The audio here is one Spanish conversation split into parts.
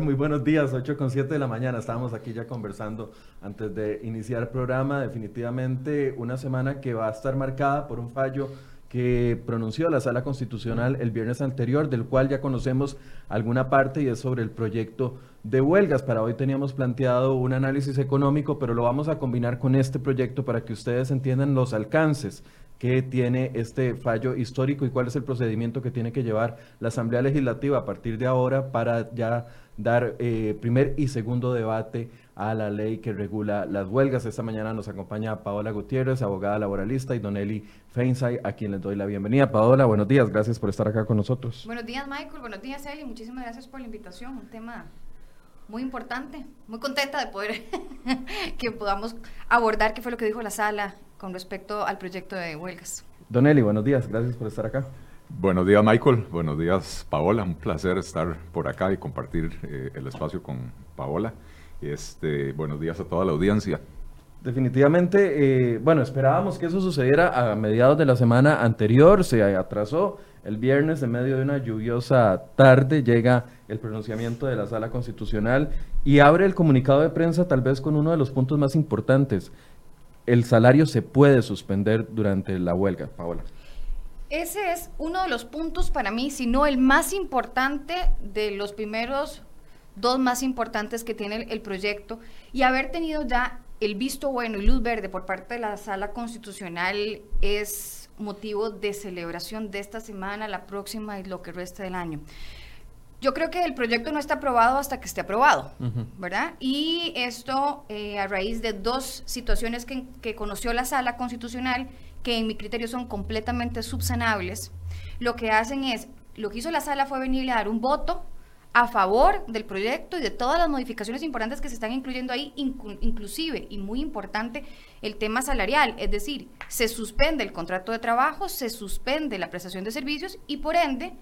Muy buenos días, 8 con 7 de la mañana. Estábamos aquí ya conversando antes de iniciar el programa. Definitivamente una semana que va a estar marcada por un fallo que pronunció la Sala Constitucional el viernes anterior, del cual ya conocemos alguna parte y es sobre el proyecto de huelgas. Para hoy teníamos planteado un análisis económico, pero lo vamos a combinar con este proyecto para que ustedes entiendan los alcances que tiene este fallo histórico y cuál es el procedimiento que tiene que llevar la Asamblea Legislativa a partir de ahora para ya dar eh, primer y segundo debate a la ley que regula las huelgas. Esta mañana nos acompaña Paola Gutiérrez, abogada laboralista, y Doneli Feinsay, a quien les doy la bienvenida. Paola, buenos días, gracias por estar acá con nosotros. Buenos días, Michael, buenos días, Eli, muchísimas gracias por la invitación, un tema muy importante, muy contenta de poder que podamos abordar qué fue lo que dijo la sala con respecto al proyecto de huelgas. Don Eli, buenos días, gracias por estar acá. Buenos días Michael, buenos días Paola, un placer estar por acá y compartir eh, el espacio con Paola. Este, buenos días a toda la audiencia. Definitivamente, eh, bueno, esperábamos que eso sucediera a mediados de la semana anterior, se atrasó. El viernes, en medio de una lluviosa tarde, llega el pronunciamiento de la Sala Constitucional y abre el comunicado de prensa tal vez con uno de los puntos más importantes, el salario se puede suspender durante la huelga, Paola. Ese es uno de los puntos para mí, si no el más importante de los primeros dos más importantes que tiene el, proyecto y haber tenido ya el visto bueno y luz verde por parte de la sala constitucional es motivo de celebración de esta semana, la próxima y lo que resta del año. Yo creo que el proyecto no está aprobado hasta que esté aprobado, ¿verdad? Y esto eh, a raíz de dos situaciones que, que, conoció la sala constitucional, que en mi criterio son completamente subsanables, lo que hacen es, lo que hizo la sala fue venir a dar un voto a favor del proyecto y de todas las modificaciones importantes que se están incluyendo ahí, inclusive, y muy importante, el tema salarial, es decir, se suspende el contrato de trabajo, se suspende la prestación de servicios y por ende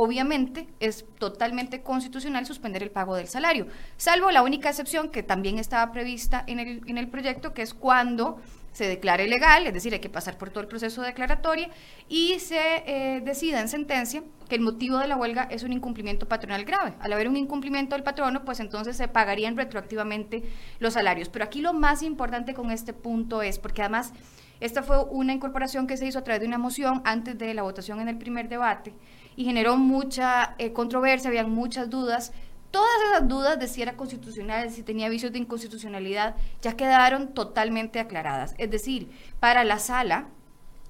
obviamente es totalmente constitucional suspender el pago del salario, salvo la única excepción que también estaba prevista en el, en el proyecto, que es cuando se declare legal, es decir, hay que pasar por todo el proceso declaratorio y se eh, decida en sentencia que el motivo de la huelga es un incumplimiento patronal grave. Al haber un incumplimiento del patrono, pues entonces se pagarían retroactivamente los salarios. Pero aquí lo más importante con este punto es, porque además esta fue una incorporación que se hizo a través de una moción antes de la votación en el primer debate, y generó mucha eh, controversia, habían muchas dudas. Todas esas dudas de si era constitucional, si tenía vicios de inconstitucionalidad, ya quedaron totalmente aclaradas. Es decir, para la sala,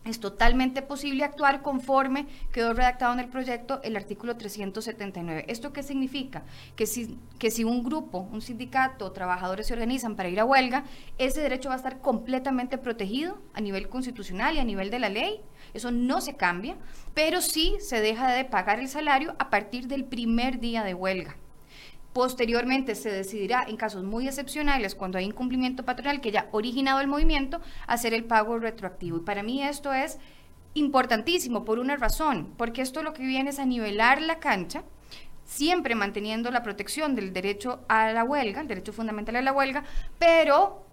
es totalmente posible actuar conforme quedó redactado en el proyecto el artículo 379. ¿Esto qué significa? Que si, que si un grupo, un sindicato trabajadores se organizan para ir a huelga, ese derecho va a estar completamente protegido a nivel constitucional y a nivel de la ley. Eso no se cambia, pero sí se deja de pagar el salario a partir del primer día de huelga. Posteriormente se decidirá, en casos muy excepcionales, cuando hay incumplimiento patronal que ya ha originado el movimiento, hacer el pago retroactivo. Y para mí esto es importantísimo por una razón, porque esto lo que viene es a nivelar la cancha, siempre manteniendo la protección del derecho a la huelga, el derecho fundamental a la huelga, pero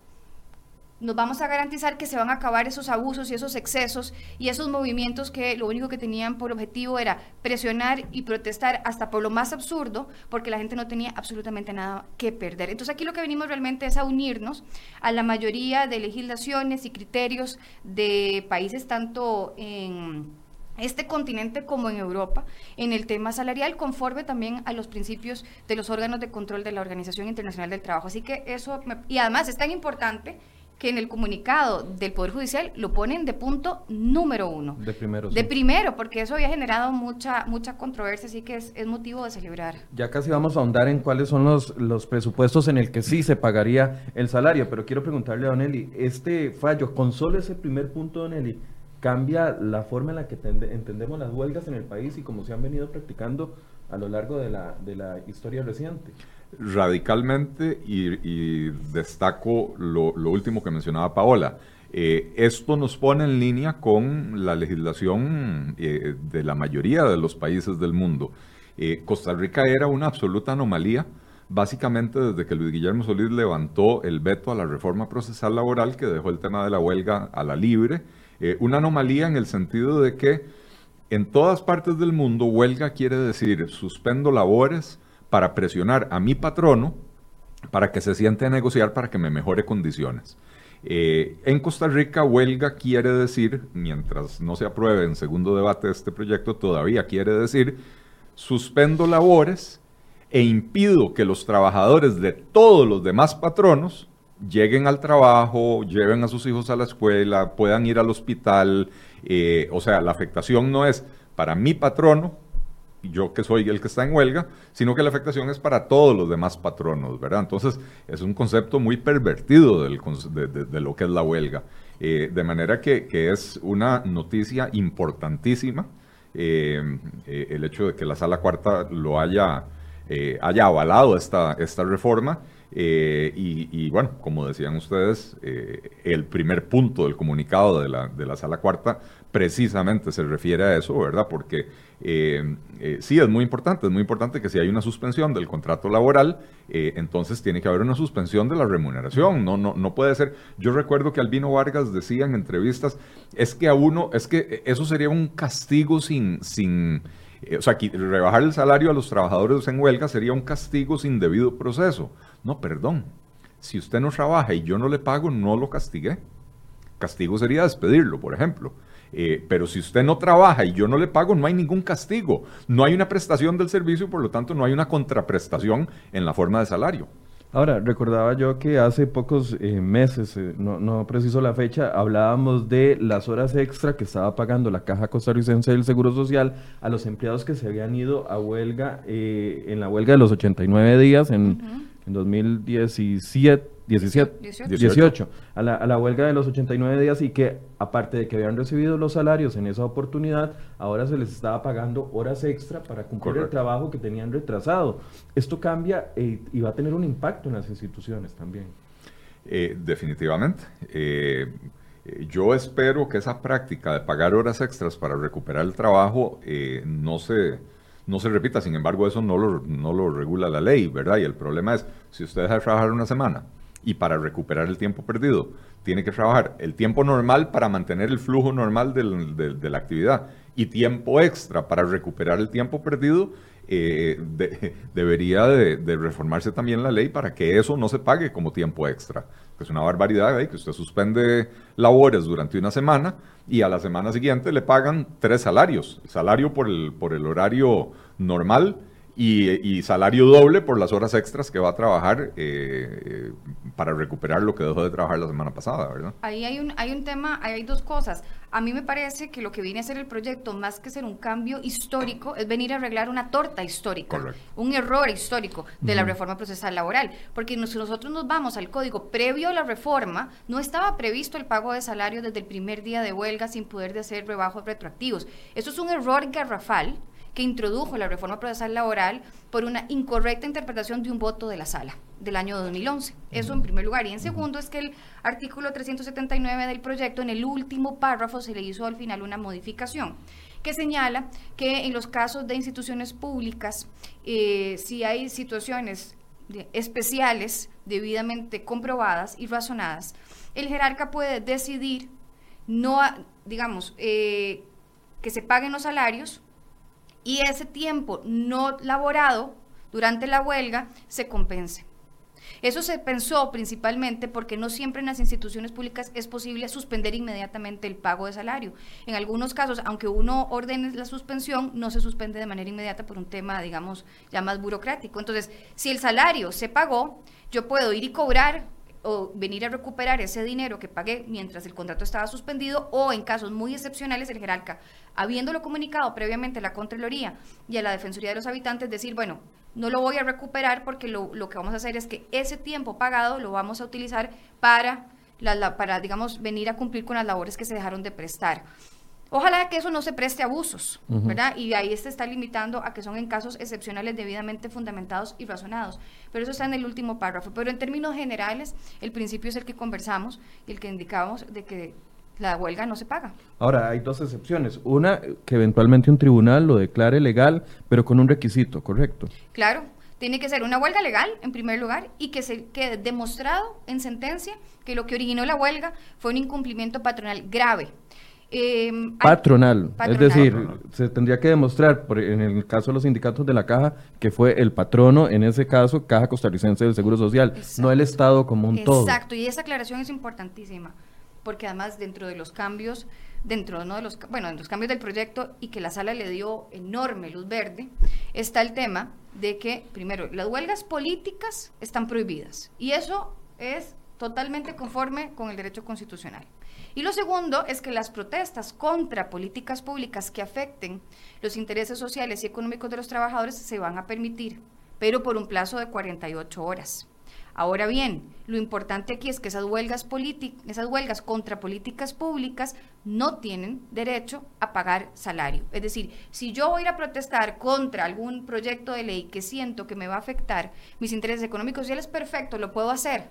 nos vamos a garantizar que se van a acabar esos abusos y esos excesos y esos movimientos que lo único que tenían por objetivo era presionar y protestar hasta por lo más absurdo, porque la gente no tenía absolutamente nada que perder. Entonces aquí lo que venimos realmente es a unirnos a la mayoría de legislaciones y criterios de países tanto en este continente como en Europa en el tema salarial, conforme también a los principios de los órganos de control de la Organización Internacional del Trabajo. Así que eso, y además es tan importante que en el comunicado del Poder Judicial lo ponen de punto número uno. De primero. De primero, porque eso había generado mucha, mucha controversia, así que es, es, motivo de celebrar. Ya casi vamos a ahondar en cuáles son los, los presupuestos en el que sí se pagaría el salario, pero quiero preguntarle a Don Eli, este fallo, con solo ese primer punto, Don Eli, cambia la forma en la que entendemos las huelgas en el país y cómo se han venido practicando a lo largo de la, de la historia reciente radicalmente y, destaco lo, último que mencionaba Paola. Eh, esto nos pone en línea con la legislación eh, de la mayoría de los países del mundo. Eh, Costa Rica era una absoluta anomalía, básicamente desde que Luis Guillermo Solís levantó el veto a la reforma procesal laboral que dejó el tema de la huelga a la libre. una anomalía en el sentido de que en todas partes del mundo huelga quiere decir suspendo labores, para presionar a mi patrono para que se siente a negociar para que me mejore condiciones. Eh, en Costa Rica, huelga quiere decir, mientras no se apruebe en segundo debate de este proyecto, todavía quiere decir, suspendo labores e impido que los trabajadores de todos los demás patronos lleguen al trabajo, lleven a sus hijos a la escuela, puedan ir al hospital. Eh, o sea, la afectación no es para mi patrono, yo que soy el que está en huelga, sino que la afectación es para todos los demás patronos, ¿verdad? Entonces, es un concepto muy pervertido de, lo que es la huelga. Eh, de manera que, es una noticia importantísima eh, eh, el hecho de que la Sala Cuarta lo haya, haya avalado esta, esta reforma. y, bueno, como decían ustedes, el primer punto del comunicado de la, de la Sala Cuarta precisamente se refiere a eso, ¿verdad? Porque eh, eh, sí, es muy importante, es muy importante que si hay una suspensión del contrato laboral, eh, entonces tiene que haber una suspensión de la remuneración, no, no, no puede ser. Yo recuerdo que Albino Vargas decía en entrevistas, es que a uno, es que eso sería un castigo sin, sin o sea, rebajar el salario a los trabajadores en huelga sería un castigo sin debido proceso. No, perdón, si usted no trabaja y yo no le pago, no lo castigué. Castigo sería despedirlo, por ejemplo. Eh, pero si usted no trabaja y yo no le pago, no hay ningún castigo. No hay una prestación del servicio, por lo tanto no hay una contraprestación en la forma de salario. Ahora, recordaba yo que hace pocos eh, meses, eh, no, no, preciso la fecha, hablábamos de las horas extra que estaba pagando la Caja Costarricense del Seguro Social a los empleados que se habían ido a huelga, en la huelga de los 89 días en, en 2017 17, 18, a, la, a, la, huelga de los 89 días y que aparte de que habían recibido los salarios en esa oportunidad, ahora se les estaba pagando horas extra para cumplir el trabajo que tenían retrasado. Esto cambia eh, y va a tener un impacto en las instituciones también. Eh, definitivamente. Eh, yo espero que esa práctica de pagar horas extras para recuperar el trabajo no se no se repita. Sin embargo, eso no lo, no lo regula la ley, ¿verdad? Y el problema es, si usted deja de trabajar una semana y para recuperar el tiempo perdido tiene que trabajar el tiempo normal para mantener el flujo normal de la actividad y tiempo extra para recuperar el tiempo perdido, eh, debería de, reformarse también la ley para que eso no se pague como tiempo extra. Es una barbaridad ¿eh? que usted suspende labores durante una semana y a la semana siguiente le pagan tres salarios. Salario por el, por el horario normal y, salario doble por las horas extras que va a trabajar eh, para recuperar lo que dejó de trabajar la semana pasada, ¿verdad? Ahí hay un, hay un tema, hay dos cosas. A mí me parece que lo que viene a ser el proyecto, más que ser un cambio histórico, es venir a arreglar una torta histórica, un error histórico de la reforma procesal laboral. Porque si nosotros nos vamos al código previo a la reforma, no estaba previsto el pago de salario desde el primer día de huelga sin poder de hacer rebajos retroactivos. Eso es un error garrafal que introdujo la reforma procesal laboral por una incorrecta interpretación de un voto de la sala del año 2011. Eso en primer lugar. Y en segundo es que el artículo 379 del proyecto, en el último párrafo, se le hizo al final una modificación que señala que en los casos de instituciones públicas, eh, si hay situaciones especiales debidamente comprobadas y razonadas, el jerarca puede decidir no, digamos, eh, que se paguen los salarios y ese tiempo no laborado durante la huelga se compense. Eso se pensó principalmente porque no siempre en las instituciones públicas es posible suspender inmediatamente el pago de salario. En algunos casos, aunque uno ordene la suspensión, no se suspende de manera inmediata por un tema, digamos, ya más burocrático. Entonces, si el salario se pagó, yo puedo ir y cobrar o venir a recuperar ese dinero que pagué mientras el contrato estaba suspendido o en casos muy excepcionales el jerarca, habiéndolo comunicado previamente a la Contraloría y a la Defensoría de los Habitantes, decir, bueno, no lo voy a recuperar porque lo, que vamos a hacer es que ese tiempo pagado lo vamos a utilizar para, la, para, digamos, venir a cumplir con las labores que se dejaron de prestar. Ojalá que eso no se preste a abusos, ¿verdad? Y ahí se está limitando a que son en casos excepcionales debidamente fundamentados y razonados. Pero eso está en el último párrafo. Pero en términos generales, el principio es el que conversamos y el que indicábamos de que la huelga no se paga. Ahora, hay dos excepciones. Una, que eventualmente un tribunal lo declare legal, pero con un requisito, ¿correcto? Claro, tiene que ser una huelga legal, en primer lugar, y que se quede demostrado en sentencia que lo que originó la huelga fue un incumplimiento patronal grave Em, patronal. Es decir, se tendría que demostrar, por, en el caso de los sindicatos de la caja, que fue el patrono, en ese caso, Caja Costarricense del Seguro Social, no el Estado como un todo. Exacto, y esa aclaración es importantísima, porque además dentro de los cambios, dentro de los, bueno, de los cambios del proyecto y que la sala le dio enorme luz verde, está el tema de que, primero, las huelgas políticas están prohibidas, y eso es totalmente conforme con el derecho constitucional. Y lo segundo es que las protestas contra políticas públicas que afecten los intereses sociales y económicos de los trabajadores se van a permitir, pero por un plazo de 48 horas. Ahora bien, lo importante aquí es que esas huelgas, esas huelgas contra políticas públicas no tienen derecho a pagar salario. Es decir, si yo voy a ir a protestar contra algún proyecto de ley que siento que me va a afectar mis intereses económicos y sociales, perfecto, lo puedo hacer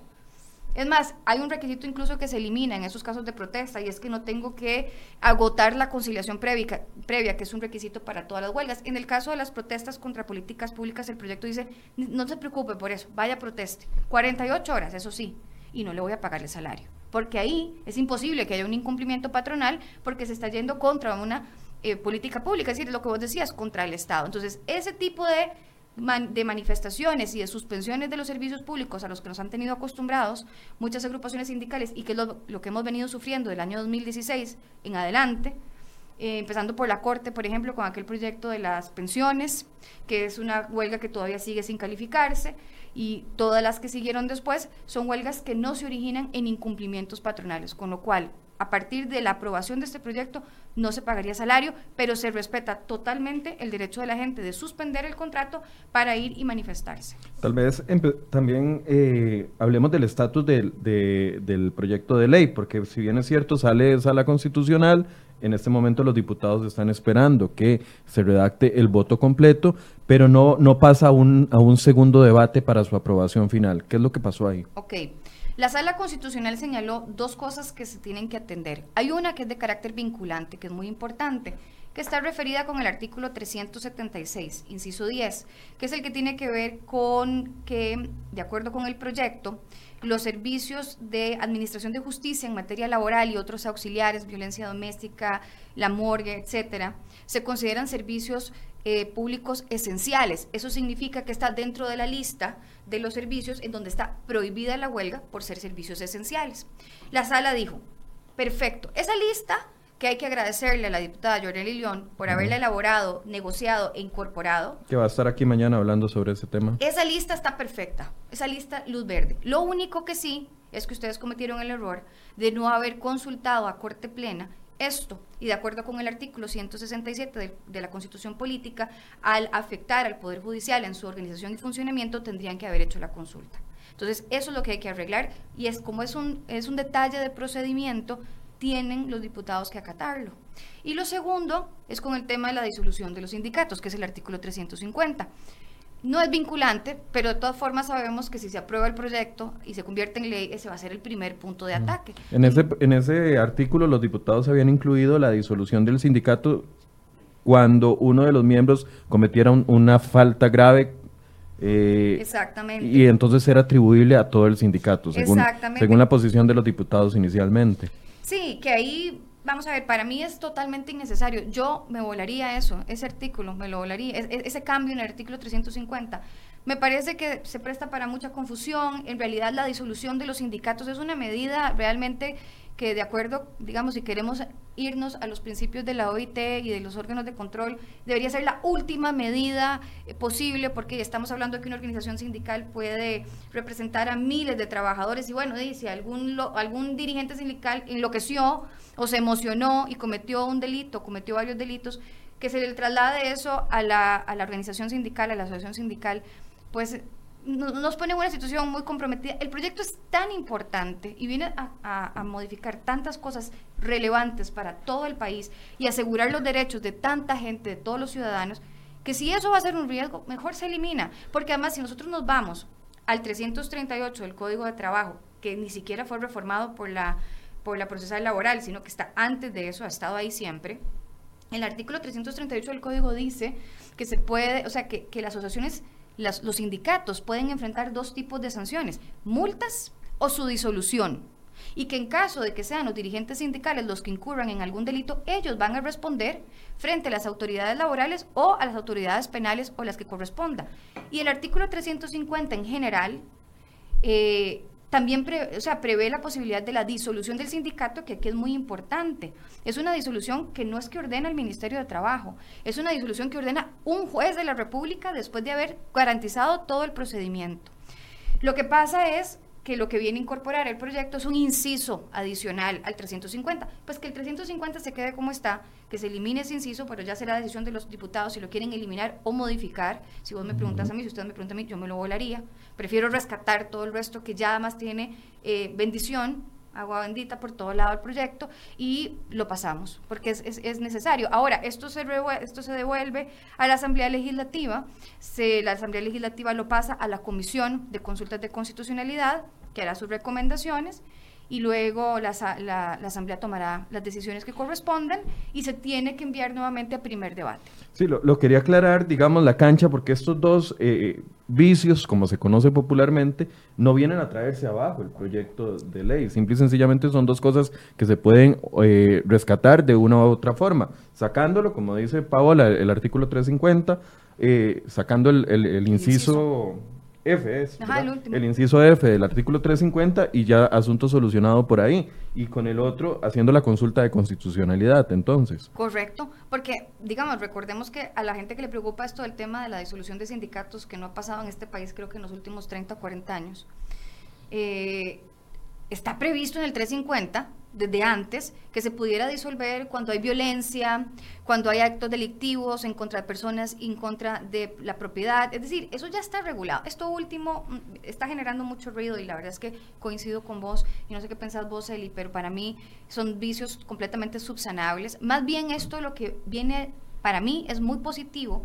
es más, hay un requisito incluso que se elimina en esos casos de protesta y es que no tengo que agotar la conciliación previa, previa, que es un requisito para todas las huelgas. En el caso de las protestas contra políticas públicas, el proyecto dice, no se preocupe por eso, vaya proteste. 48 horas, eso sí, y no le voy a pagar el salario. Porque ahí es imposible que haya un incumplimiento patronal porque se está yendo contra una eh, política pública, es decir, lo que vos decías, contra el Estado. Entonces, ese tipo de de manifestaciones y de suspensiones de los servicios públicos a los que nos han tenido acostumbrados muchas agrupaciones sindicales y que lo, que hemos venido sufriendo del año 2016 en adelante, eh, empezando por la Corte, por ejemplo, con aquel proyecto de las pensiones, que es una huelga que todavía sigue sin calificarse, y todas las que siguieron después son huelgas que no se originan en incumplimientos patronales, con lo cual a partir de la aprobación de este proyecto no se pagaría salario, pero se respeta totalmente el derecho de la gente de suspender el contrato para ir y manifestarse. Tal vez también eh, hablemos del estatus del proyecto de ley, porque si bien es cierto, sale sala constitucional, en este momento los diputados están esperando que se redacte el voto completo, pero no, no pasa a un, a un segundo debate para su aprobación final. ¿Qué es lo que pasó ahí? Ok. La sala constitucional señaló dos cosas que se tienen que atender. Hay una que es de carácter vinculante, que es muy importante, que está referida con el artículo 376, inciso 10, que es el que tiene que ver con que, de acuerdo con el proyecto, los servicios de administración de justicia en materia laboral y otros auxiliares, violencia doméstica, la morgue, etcétera, se consideran servicios eh, públicos esenciales. Eso significa que está dentro de la lista de los servicios en donde está prohibida la huelga por ser servicios esenciales. La sala dijo, perfecto, esa lista que hay que agradecerle a la diputada Yoreli León por haberla elaborado, negociado e incorporado. Que va a estar aquí mañana hablando sobre ese tema. Esa lista está perfecta, esa lista luz verde. Lo único que sí es que ustedes cometieron el error de no haber consultado a Corte Plena esto, y de acuerdo con el artículo 167 de, la Constitución Política, al afectar al Poder Judicial en su organización y funcionamiento, tendrían que haber hecho la consulta. Entonces, eso es lo que hay que arreglar, y es como es un, es un detalle de procedimiento, tienen los diputados que acatarlo. Y lo segundo es con el tema de la disolución de los sindicatos, que es el artículo 350. No es vinculante, pero de todas formas sabemos que si se aprueba el proyecto y se convierte en ley, ese va a ser el primer punto de ataque. En ese, en ese artículo los diputados habían incluido la disolución del sindicato cuando uno de los miembros cometiera una falta grave eh, Exactamente. Y entonces era atribuible a todo el sindicato, según, según la posición de los diputados inicialmente. Sí, que ahí vamos a ver, para mí es totalmente innecesario. Yo me volaría eso, ese artículo, me lo volaría, ese cambio en el artículo 350. Me parece que se presta para mucha confusión. En realidad, la disolución de los sindicatos es una medida realmente que de acuerdo, digamos, si queremos irnos a los principios de la OIT y de los órganos de control, debería ser la última medida eh, posible porque estamos hablando de que una organización sindical puede representar a miles de trabajadores. Y bueno, si algún, algún dirigente sindical enloqueció o se emocionó y cometió un delito, cometió varios delitos, que se le traslade eso a la, a la organización sindical, a la asociación sindical, pues nos pone en una situación muy comprometida. El proyecto es tan importante y viene a, modificar tantas cosas relevantes para todo el país y asegurar los derechos de tanta gente, de todos los ciudadanos, que si eso va a ser un riesgo, mejor se elimina. Porque además, si nosotros nos vamos al 338 del Código de Trabajo, que ni siquiera fue reformado por la, por la procesal laboral, sino que está antes de eso, ha estado ahí siempre. El artículo 338 del Código dice que se puede, o sea, que, que las asociaciones los sindicatos pueden enfrentar dos tipos de sanciones, multas o su disolución. y que en caso de que sean los dirigentes sindicales los que incurran en algún delito, ellos van a responder frente a las autoridades laborales o a las autoridades penales o las que corresponda. Y el artículo 350 en general eh, también o sea, prevé la posibilidad de la disolución del sindicato, que aquí es muy importante. Es una disolución que no es que ordena el Ministerio de Trabajo, es una disolución que ordena un juez de la República después de haber garantizado todo el procedimiento. Lo que pasa es que lo que viene a incorporar el proyecto es un inciso adicional al 350. Pues que el 350 se quede como está, que se elimine ese inciso, pero ya será decisión de los diputados si lo quieren eliminar o modificar. Si vos me preguntas a mí, si usted me pregunta a mí, yo me lo volaría. Prefiero rescatar todo el resto que ya además tiene eh, bendición agua bendita por todo lado del proyecto y lo pasamos, porque es, es, necesario. Ahora, esto se, esto se devuelve a la Asamblea Legislativa, se, la Asamblea Legislativa lo pasa a la Comisión de Consultas de Constitucionalidad, que hará sus recomendaciones, y luego la, la, Asamblea tomará las decisiones que correspondan y se tiene que enviar nuevamente a primer debate. Sí, lo, quería aclarar, digamos, la cancha, porque estos dos eh, vicios, como se conoce popularmente, no vienen a traerse abajo el proyecto de ley. Simple y sencillamente son dos cosas que se pueden eh, rescatar de una u otra forma. Sacándolo, como dice Paola, el, artículo 350, eh, sacando el, inciso F es el, inciso F del artículo 350 y ya asunto solucionado por ahí. Y con el otro haciendo la consulta de constitucionalidad, entonces. Correcto, porque, digamos, recordemos que a la gente que le preocupa esto del tema de la disolución de sindicatos, que no ha pasado en este país creo que en los últimos 30 o 40 años, eh, está previsto en el 350 desde antes que se pudiera disolver cuando hay violencia, cuando hay actos delictivos en contra de personas, en contra de la propiedad. Es decir, eso ya está regulado. Esto último mm, está generando mucho ruido y la verdad es que coincido con vos y no sé qué pensás vos, Eli, pero para mí son vicios completamente subsanables. Más bien esto lo que viene para mí es muy positivo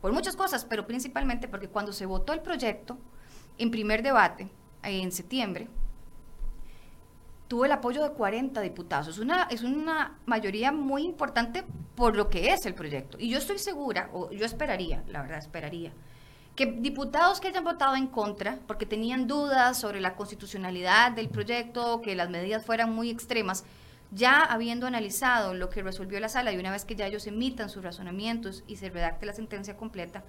por muchas cosas, pero principalmente porque cuando se votó el proyecto en primer debate en septiembre, tuvo el apoyo de 40 diputados. Es una, es una mayoría muy importante por lo que es el proyecto. Y yo estoy segura, o yo esperaría, la verdad esperaría, que diputados que hayan votado en contra, porque tenían dudas sobre la constitucionalidad del proyecto, que las medidas fueran muy extremas, ya habiendo analizado lo que resolvió la sala y una vez que ya ellos emitan sus razonamientos y se redacte la sentencia completa,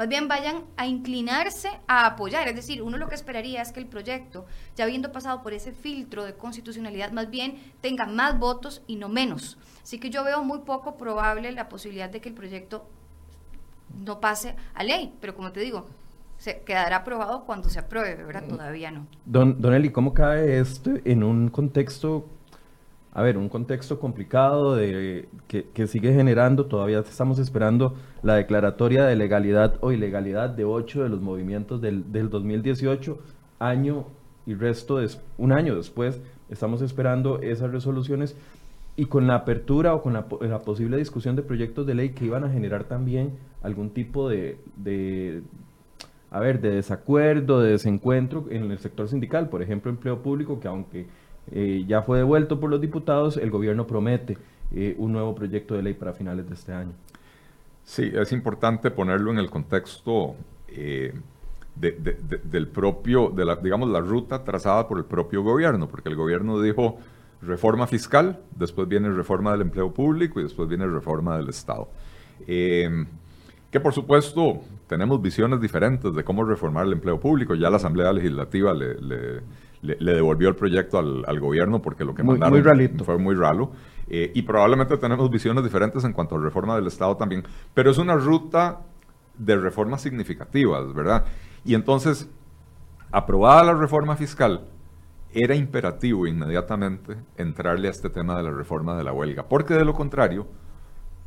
más bien vayan a inclinarse a apoyar. Es decir, uno lo que esperaría es que el proyecto, ya habiendo pasado por ese filtro de constitucionalidad, más bien tenga más votos y no menos. Así que yo veo muy poco probable la posibilidad de que el proyecto no pase a ley, pero como te digo, se quedará aprobado cuando se apruebe, ¿verdad? Todavía no. Don, don Eli, ¿cómo cae esto en un contexto a ver, un contexto complicado de, que, sigue generando, todavía estamos esperando la declaratoria de legalidad o ilegalidad de ocho de los movimientos del, del 2018, año y resto, de, un año después, estamos esperando esas resoluciones y con la apertura o con la, posible discusión de proyectos de ley que iban a generar también algún tipo de, de a ver, de desacuerdo, de desencuentro en el sector sindical, por ejemplo, empleo público, que aunque eh, ya fue devuelto por los diputados, el gobierno promete eh, un nuevo proyecto de ley para finales de este año. Sí, es importante ponerlo en el contexto eh, del propio, de la, digamos, la ruta trazada por el propio gobierno, porque el gobierno dijo reforma fiscal, después viene reforma del empleo público y después viene reforma del Estado. que por supuesto tenemos visiones diferentes de cómo reformar el empleo público. Ya la Asamblea Legislativa le le, devolvió el proyecto al, gobierno porque lo que mandaron fue muy ralo. Eh, y probablemente tenemos visiones diferentes en cuanto a reforma del Estado también, pero es una ruta de reformas significativas, ¿verdad? Y entonces, aprobada la reforma fiscal, era imperativo inmediatamente entrarle a este tema de la reforma de la huelga, porque de lo contrario,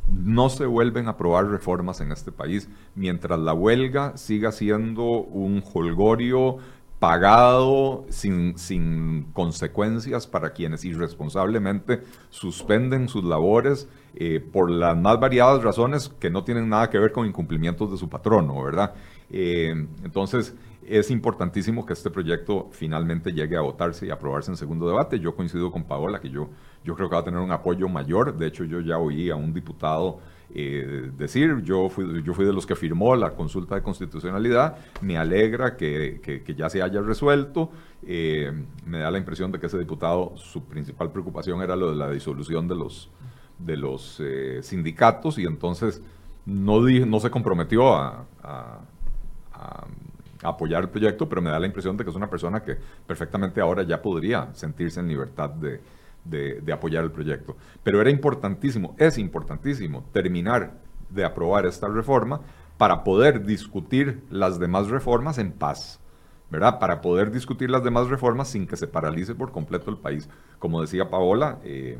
no se vuelven a aprobar reformas en este país mientras la huelga siga siendo un holgorio pagado sin, sin, consecuencias para quienes irresponsablemente suspenden sus labores eh, por las más variadas razones que no tienen nada que ver con incumplimientos de su patrono, ¿verdad? Eh, entonces, es importantísimo que este proyecto finalmente llegue a votarse y aprobarse en segundo debate. Yo coincido con Paola que yo, yo creo que va a tener un apoyo mayor. De hecho, yo ya oí a un diputado eh, decir, yo fui, yo fui de los que firmó la consulta de constitucionalidad, me alegra que, que, ya se haya resuelto, eh, me da la impresión de que ese diputado, su principal preocupación era lo de la disolución de los, de los eh, sindicatos y entonces no, no se comprometió a, apoyar el proyecto, pero me da la impresión de que es una persona que perfectamente ahora ya podría sentirse en libertad de, de, apoyar el proyecto. Pero era importantísimo, es importantísimo terminar de aprobar esta reforma para poder discutir las demás reformas en paz. ¿verdad? Para poder discutir las demás reformas sin que se paralice por completo el país. Como decía Paola, eh,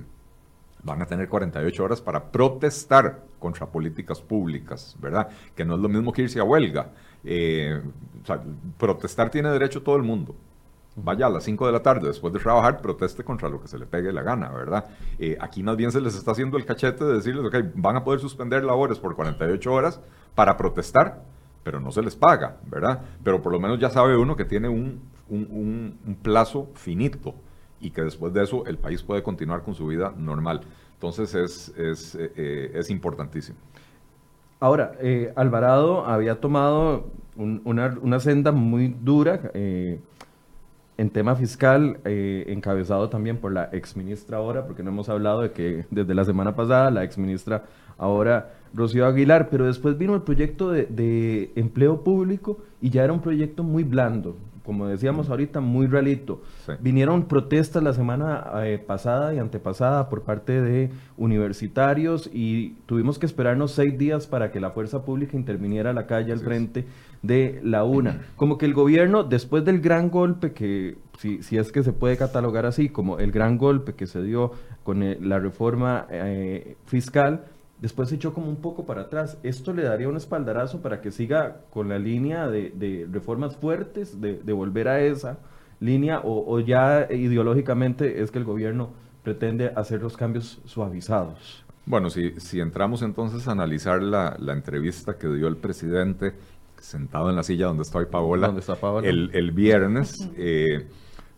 van a tener 48 horas para protestar contra políticas públicas, ¿verdad? Que no es lo mismo que irse a huelga. Eh, protestar tiene derecho todo el mundo, vaya a las 5 de la tarde después de trabajar, proteste contra lo que se le pegue la gana, ¿verdad? Eh, aquí más bien se les está haciendo el cachete de decirles, ok, van a poder suspender labores por 48 horas para protestar, pero no se les paga, ¿verdad? Pero por lo menos ya sabe uno que tiene un, un, plazo finito y que después de eso el país puede continuar con su vida normal. Entonces es, es, eh, eh, es importantísimo. Ahora, Alvarado había tomado una, una, senda muy dura en tema fiscal, eh, encabezado también por la exministra ahora, porque no hemos hablado de que desde la semana pasada la exministra ahora Rocío Aguilar, pero después vino el proyecto de, empleo público y ya era un proyecto muy blando, como decíamos ahorita, muy realito. Vinieron protestas la semana eh, pasada y antepasada por parte de universitarios y tuvimos que esperarnos seis días para que la fuerza pública interviniera a la calle al frente de la UNA. Como que el gobierno, después del gran golpe que, si, si es que se puede catalogar así, como el gran golpe que se dio con eh, la reforma eh, fiscal, después se echó como un poco para atrás. Esto le daría un espaldarazo para que siga con la línea de, reformas fuertes, de, volver a esa línea, o, ya ideológicamente es que el gobierno pretende hacer los cambios suavizados. Bueno, si, si entramos entonces a analizar la, entrevista que dio el presidente sentado en la silla donde estoy Paola, El, viernes, eh,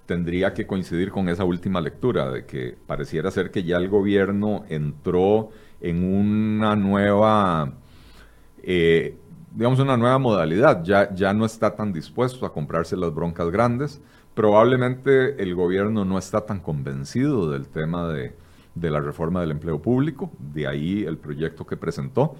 tendría que coincidir con esa última lectura, de que pareciera ser que ya el gobierno entró en una nueva, eh, digamos, una nueva modalidad. Ya, ya no está tan dispuesto a comprarse las broncas grandes. Probablemente el gobierno no está tan convencido del tema de, de la reforma del empleo público, de ahí el proyecto que presentó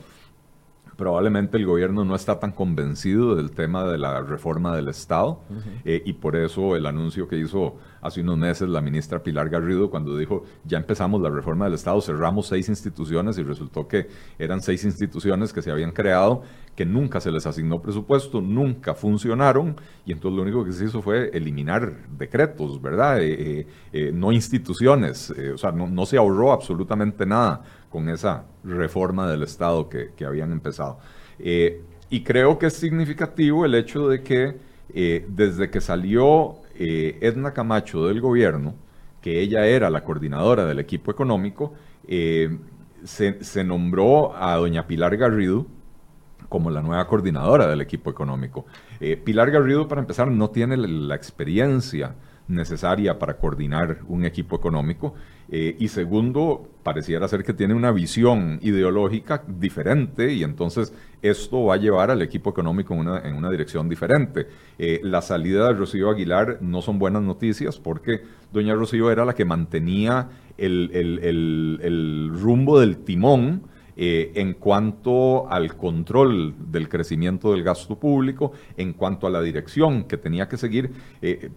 probablemente el gobierno no está tan convencido del tema de la reforma del Estado eh, y por eso el anuncio que hizo hace unos meses la ministra Pilar Garrido cuando dijo ya empezamos la reforma del Estado, cerramos seis instituciones y resultó que eran seis instituciones que se habían creado que nunca se les asignó presupuesto, nunca funcionaron y entonces lo único que se hizo fue eliminar decretos, ¿verdad? Eh, eh, no instituciones, o sea, no, no se ahorró absolutamente nada con esa reforma del Estado que, habían empezado. Eh, y creo que es significativo el hecho de que eh, desde que salió eh, Edna Camacho del gobierno, que ella era la coordinadora del equipo económico, se, nombró a doña Pilar Garrido como la nueva coordinadora del equipo económico. Pilar Garrido, para empezar, no tiene la experiencia necesaria para coordinar un equipo económico. Eh, y segundo, pareciera ser que tiene una visión ideológica diferente y entonces esto va a llevar al equipo económico en una, dirección diferente. Eh, la salida de Rocío Aguilar no son buenas noticias porque doña Rocío era la que mantenía el, rumbo del timón eh, en cuanto al control del crecimiento del gasto público, en cuanto a la dirección que tenía que seguir.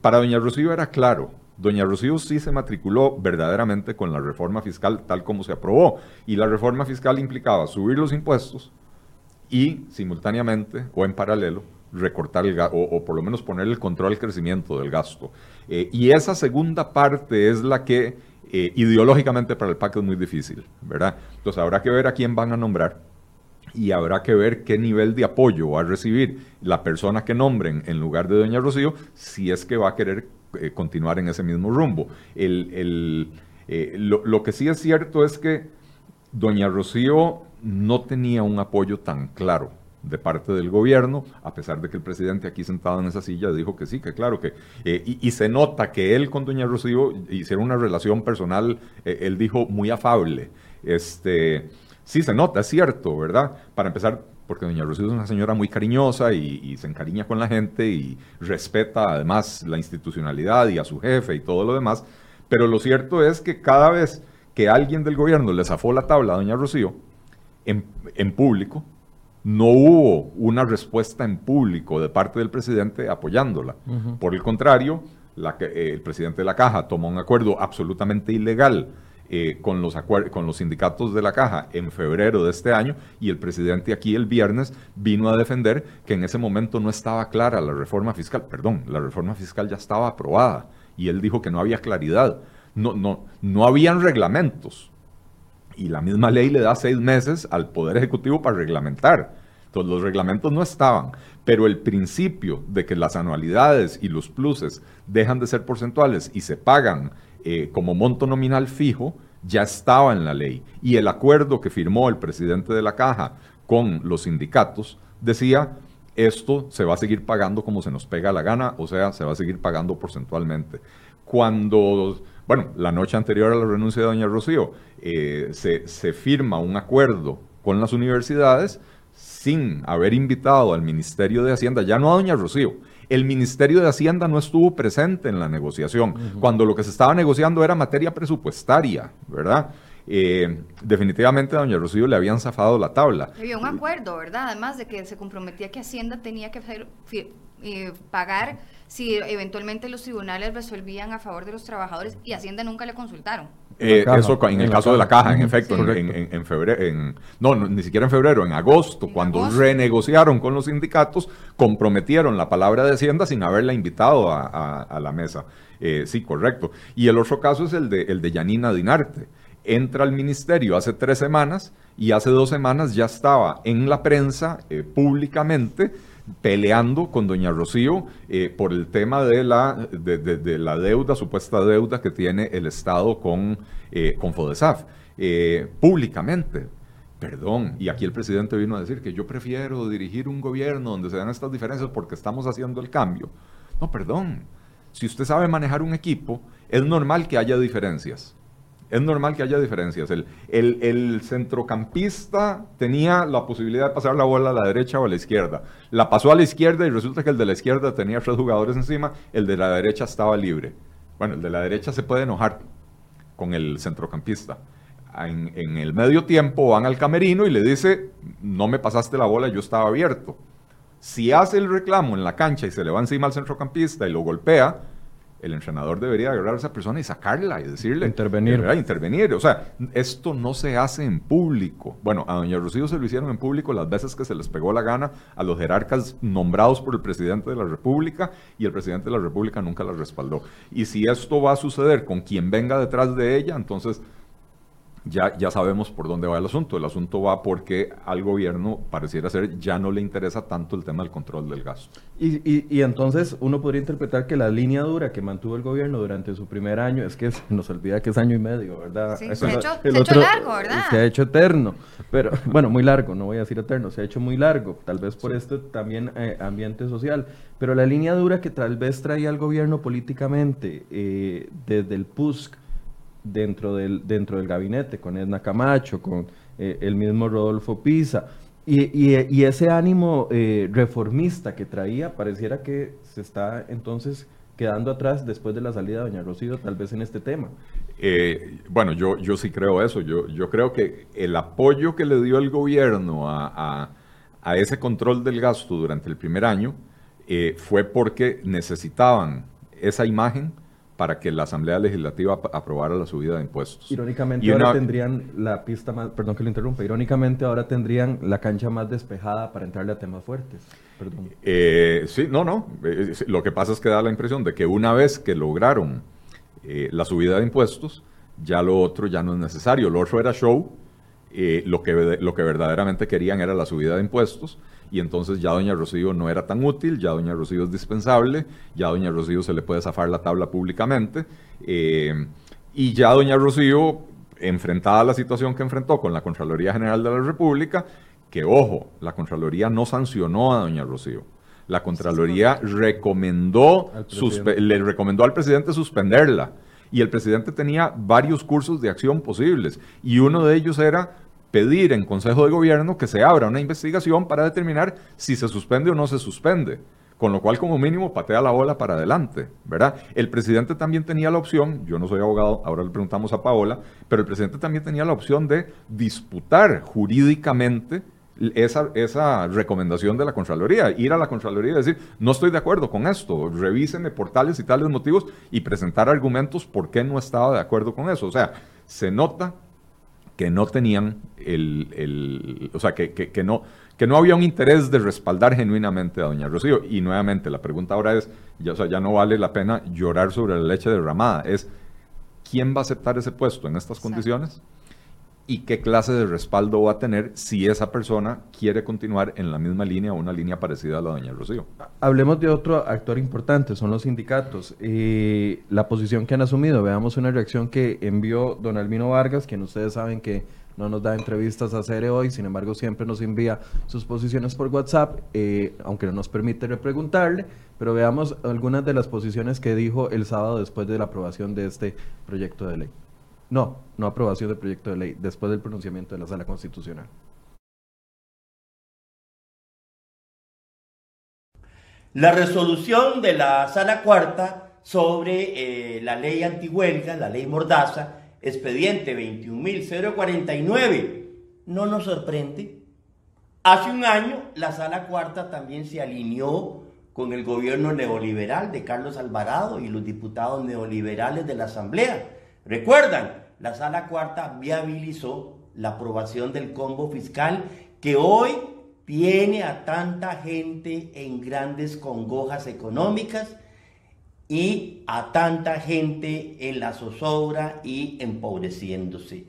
Para doña Rocío era claro, Doña Rocío sí se matriculó verdaderamente con la reforma fiscal tal como se aprobó. Y la reforma fiscal implicaba subir los impuestos y simultáneamente o en paralelo recortar el o, por lo menos poner el control al crecimiento del gasto. Eh, y esa segunda parte es la que eh, ideológicamente para el PAC es muy difícil, ¿verdad? Entonces habrá que ver a quién van a nombrar y habrá que ver qué nivel de apoyo va a recibir la persona que nombren en lugar de doña Rocío, si es que va a querer eh, continuar en ese mismo rumbo. El, eh, lo, lo, que sí es cierto es que doña Rocío no tenía un apoyo tan claro de parte del gobierno, a pesar de que el presidente aquí sentado en esa silla dijo que sí, que claro que, eh, y, se nota que él con doña Rocío hicieron una relación personal, él dijo muy afable, este, sí se nota, es cierto, ¿verdad? Para empezar, porque doña Rocío es una señora muy cariñosa y, se encariña con la gente y respeta además la institucionalidad y a su jefe y todo lo demás. Pero lo cierto es que cada vez que alguien del gobierno le zafó la tabla a doña Rocío, en, público, no hubo una respuesta en público de parte del presidente apoyándola. Por el contrario, eh, el presidente de la Caja tomó un acuerdo absolutamente ilegal eh, con, los con los sindicatos de la Caja en febrero de este año y el presidente aquí el viernes vino a defender que en ese momento no estaba clara la reforma fiscal. Perdón, la reforma fiscal ya estaba aprobada y él dijo que no había claridad. No, no, no habían reglamentos. Y la misma ley le da seis meses al Poder Ejecutivo para reglamentar. Entonces los reglamentos no estaban, pero el principio de que las anualidades y los pluses dejan de ser porcentuales y se pagan eh, como monto nominal fijo, ya estaba en la ley. Y el acuerdo que firmó el presidente de la caja con los sindicatos decía, esto se va a seguir pagando como se nos pega la gana, o sea, se va a seguir pagando porcentualmente. Cuando, bueno, la noche anterior a la renuncia de doña Rocío, eh, se, se firma un acuerdo con las universidades sin haber invitado al Ministerio de Hacienda, ya no a doña Rocío, el Ministerio de Hacienda no estuvo presente en la negociación, cuando lo que se estaba negociando era materia presupuestaria, ¿verdad? Eh, definitivamente a doña Rocío le habían zafado la tabla. Había un acuerdo, ¿verdad? Además de que se comprometía que Hacienda tenía que eh, pagar si eventualmente los tribunales resolvían a favor de los trabajadores y Hacienda nunca le consultaron. Eh, eso en, el caso de la caja, en efecto, en, febrero, en, no, ni siquiera en febrero, en agosto, cuando renegociaron con los sindicatos, comprometieron la palabra de Hacienda sin haberla invitado a, la mesa. Eh, sí, correcto. Y el otro caso es el de, el de Yanina Dinarte. Entra al ministerio hace tres semanas y hace dos semanas ya estaba en la prensa eh, públicamente peleando con doña Rocío eh, por el tema de la, de, la deuda, supuesta deuda que tiene el Estado con, eh, con FODESAF, eh, públicamente. Perdón, y aquí el presidente vino a decir que yo prefiero dirigir un gobierno donde se dan estas diferencias porque estamos haciendo el cambio. No, perdón. Si usted sabe manejar un equipo, es normal que haya diferencias es normal que haya diferencias. El, el, centrocampista tenía la posibilidad de pasar la bola a la derecha o a la izquierda. La pasó a la izquierda y resulta que el de la izquierda tenía tres jugadores encima, el de la derecha estaba libre. Bueno, el de la derecha se puede enojar con el centrocampista. En, el medio tiempo van al camerino y le dice, no me pasaste la bola, yo estaba abierto. Si hace el reclamo en la cancha y se le va encima al centrocampista y lo golpea, el entrenador debería agarrar a esa persona y sacarla y decirle. Intervenir. Intervenir. O sea, esto no se hace en público. Bueno, a Doña Rocío se lo hicieron en público las veces que se les pegó la gana a los jerarcas nombrados por el presidente de la República y el presidente de la República nunca la respaldó. Y si esto va a suceder con quien venga detrás de ella, entonces ya, ya sabemos por dónde va el asunto. El asunto va porque al gobierno pareciera ser ya no le interesa tanto el tema del control del gasto. Y, y, entonces uno podría interpretar que la línea dura que mantuvo el gobierno durante su primer año es que nos olvida que es año y medio, ¿verdad? se, ha hecho, largo, ¿verdad? Se ha hecho eterno, pero bueno, muy largo, no voy a decir eterno, se ha hecho muy largo, tal vez por esto también eh, ambiente social, pero la línea dura que tal vez traía el gobierno políticamente eh, desde el PUSC dentro del, dentro del gabinete, con Edna Camacho, con eh, el mismo Rodolfo Pisa. Y, y, ese ánimo eh, reformista que traía, pareciera que se está entonces quedando atrás después de la salida de Doña Rocío, tal vez en este tema. Eh, bueno, yo, yo sí creo eso. Yo, yo creo que el apoyo que le dio el gobierno a, a, a ese control del gasto durante el primer año fue porque necesitaban esa imagen para que la Asamblea Legislativa aprobara la subida de impuestos. Irónicamente ahora tendrían la pista más, perdón que lo interrumpa, irónicamente ahora tendrían la cancha más despejada para entrarle a temas fuertes. Perdón. Eh, sí, no, no. Eh, lo que pasa es que da la impresión de que una vez que lograron eh, la subida de impuestos, ya lo otro ya no es necesario. Lo otro era show. Lo, que, lo que verdaderamente querían era la subida de impuestos y entonces ya doña Rocío no era tan útil, ya doña Rocío es dispensable, ya doña Rocío se le puede zafar la tabla públicamente eh, y ya doña Rocío, enfrentada a la situación que enfrentó con la Contraloría General de la República, que ojo, la Contraloría no sancionó a doña Rocío. La Contraloría recomendó, le recomendó al presidente suspenderla. Y el presidente tenía varios cursos de acción posibles. Y uno de ellos era pedir en Consejo de Gobierno que se abra una investigación para determinar si se suspende o no se suspende. Con lo cual, como mínimo, patea la bola para adelante, ¿verdad? El presidente también tenía la opción, yo no soy abogado, ahora le preguntamos a Paola, pero el presidente también tenía la opción de disputar jurídicamente esa, esa recomendación de la Contraloría, ir a la Contraloría y decir, no estoy de acuerdo con esto, revíseme por tales y tales motivos y presentar argumentos por qué no estaba de acuerdo con eso. O sea, se nota que no tenían el, el o sea, que, que, no, que no había un interés de respaldar genuinamente a doña Rocío. Y nuevamente, la pregunta ahora es, ya, o sea, ya no vale la pena llorar sobre la leche derramada, es, ¿quién va a aceptar ese puesto en estas condiciones? Y qué clase de respaldo va a tener si esa persona quiere continuar en la misma línea o una línea parecida a la de doña Rocío. Hablemos de otro actor importante, son los sindicatos. Eh, la posición que han asumido, veamos una reacción que envió don Albino Vargas, quien ustedes saben que no nos da entrevistas a hacer hoy, sin embargo siempre nos envía sus posiciones por WhatsApp, eh, aunque no nos permite repreguntarle, pero veamos algunas de las posiciones que dijo el sábado después de la aprobación de este proyecto de ley. No, no aprobación del proyecto de ley, después del pronunciamiento de la Sala Constitucional. La resolución de la Sala Cuarta sobre eh, la ley antihuelga, la ley Mordaza, expediente 21.049, no nos sorprende. Hace un año la Sala Cuarta también se alineó con el gobierno neoliberal de Carlos Alvarado y los diputados neoliberales de la Asamblea Recuerdan, la sala cuarta viabilizó la aprobación del combo fiscal que hoy tiene a tanta gente en grandes congojas económicas y a tanta gente en la zozobra y empobreciéndose.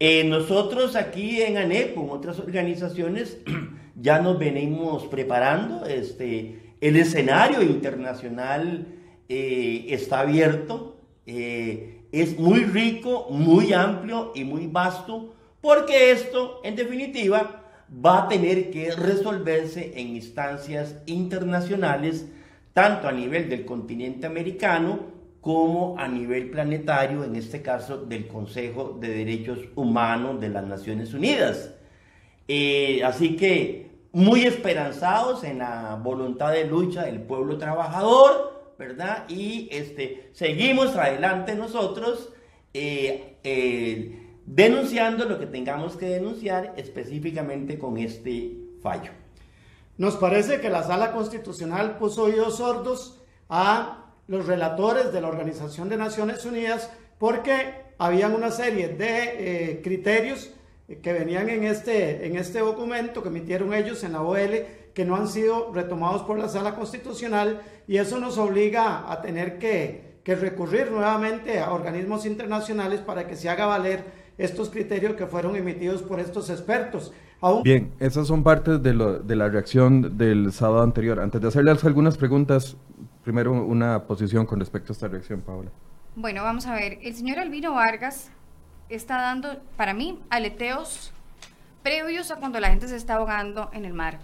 Eh, nosotros aquí en ANEP, con otras organizaciones, ya nos venimos preparando. Este, el escenario internacional eh, está abierto. Eh, es muy rico, muy amplio y muy vasto, porque esto, en definitiva, va a tener que resolverse en instancias internacionales, tanto a nivel del continente americano como a nivel planetario, en este caso del Consejo de Derechos Humanos de las Naciones Unidas. Eh, así que muy esperanzados en la voluntad de lucha del pueblo trabajador, Y este, seguimos adelante nosotros eh, eh, denunciando lo que tengamos que denunciar específicamente con este fallo. Nos parece que la Sala Constitucional puso oídos sordos a los relatores de la Organización de Naciones Unidas porque habían una serie de eh, criterios que venían en este, en este documento que emitieron ellos en la OL que no han sido retomados por la Sala Constitucional y eso nos obliga a tener que, recurrir nuevamente a organismos internacionales para que se haga valer estos criterios que fueron emitidos por estos expertos. Bien, esas son partes de, lo, de la reacción del sábado anterior. Antes de hacerles algunas preguntas, primero una posición con respecto a esta reacción, Paola. Bueno, vamos a ver. El señor Albino Vargas está dando, para mí, aleteos previos a cuando la gente se está ahogando en el mar.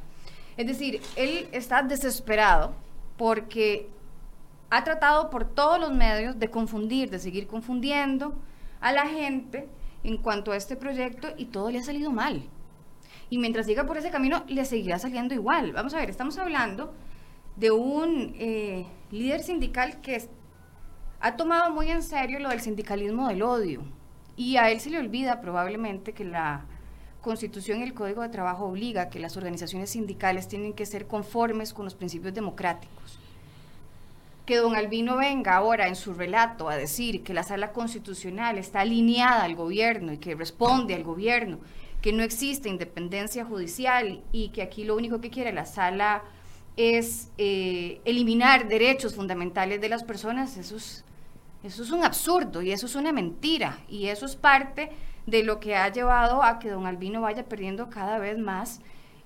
Es decir, él está desesperado porque ha tratado por todos los medios de confundir, de seguir confundiendo a la gente en cuanto a este proyecto y todo le ha salido mal. Y mientras siga por ese camino, le seguirá saliendo igual. Vamos a ver, estamos hablando de un eh, líder sindical que ha tomado muy en serio lo del sindicalismo del odio. Y a él se le olvida probablemente que la Constitución y el Código de Trabajo obliga que las organizaciones sindicales tienen que ser conformes con los principios democráticos. Que don Albino venga ahora en su relato a decir que la sala constitucional está alineada al gobierno y que responde al gobierno, que no existe independencia judicial y que aquí lo único que quiere la sala es eh, eliminar derechos fundamentales de las personas, eso es, eso es un absurdo y eso es una mentira y eso es parte de lo que ha llevado a que don Albino vaya perdiendo cada vez más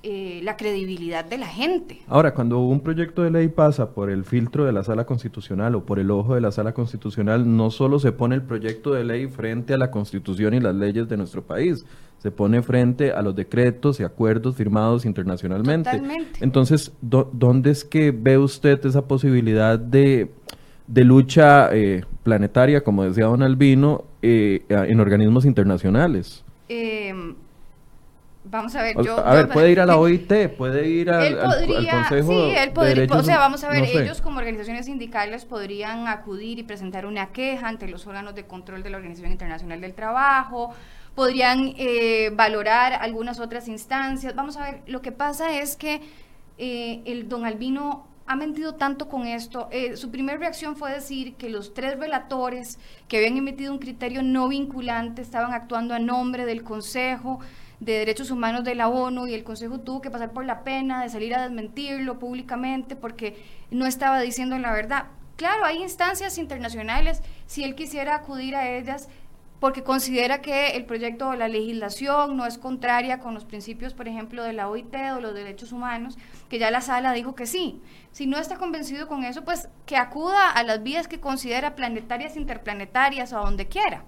eh, la credibilidad de la gente. Ahora, cuando un proyecto de ley pasa por el filtro de la sala constitucional o por el ojo de la sala constitucional, no solo se pone el proyecto de ley frente a la constitución y las leyes de nuestro país, se pone frente a los decretos y acuerdos firmados internacionalmente. Totalmente. Entonces, ¿dónde es que ve usted esa posibilidad de de lucha eh, planetaria, como decía don Albino, eh, en organismos internacionales? Em, Vamos a ver, yo... a ver, puede ir a la OIT, puede ir al, él al- al podría, Consejo sí, él de podría, Derechos o sea, vamos a ver, no sé. ellos como organizaciones sindicales podrían acudir y presentar una queja ante los órganos de control de la Organización Internacional del Trabajo, podrían eh, valorar algunas otras instancias. Vamos a ver, lo que pasa es que eh, el don Albino ha mentido tanto con esto. Eh, su primera reacción fue decir que los tres relatores que habían emitido un criterio no vinculante estaban actuando a nombre del Consejo de Derechos Humanos de la ONU y el Consejo tuvo que pasar por la pena de salir a desmentirlo públicamente porque no estaba diciendo la verdad. Claro, hay instancias internacionales, si él quisiera acudir a ellas, porque considera que el proyecto o la legislación no es contraria con los principios, por ejemplo, de la OIT o los derechos humanos, que ya la sala dijo que sí. Si no está convencido con eso, pues que acuda a las vías que considera planetarias, interplanetarias, o a donde quiera.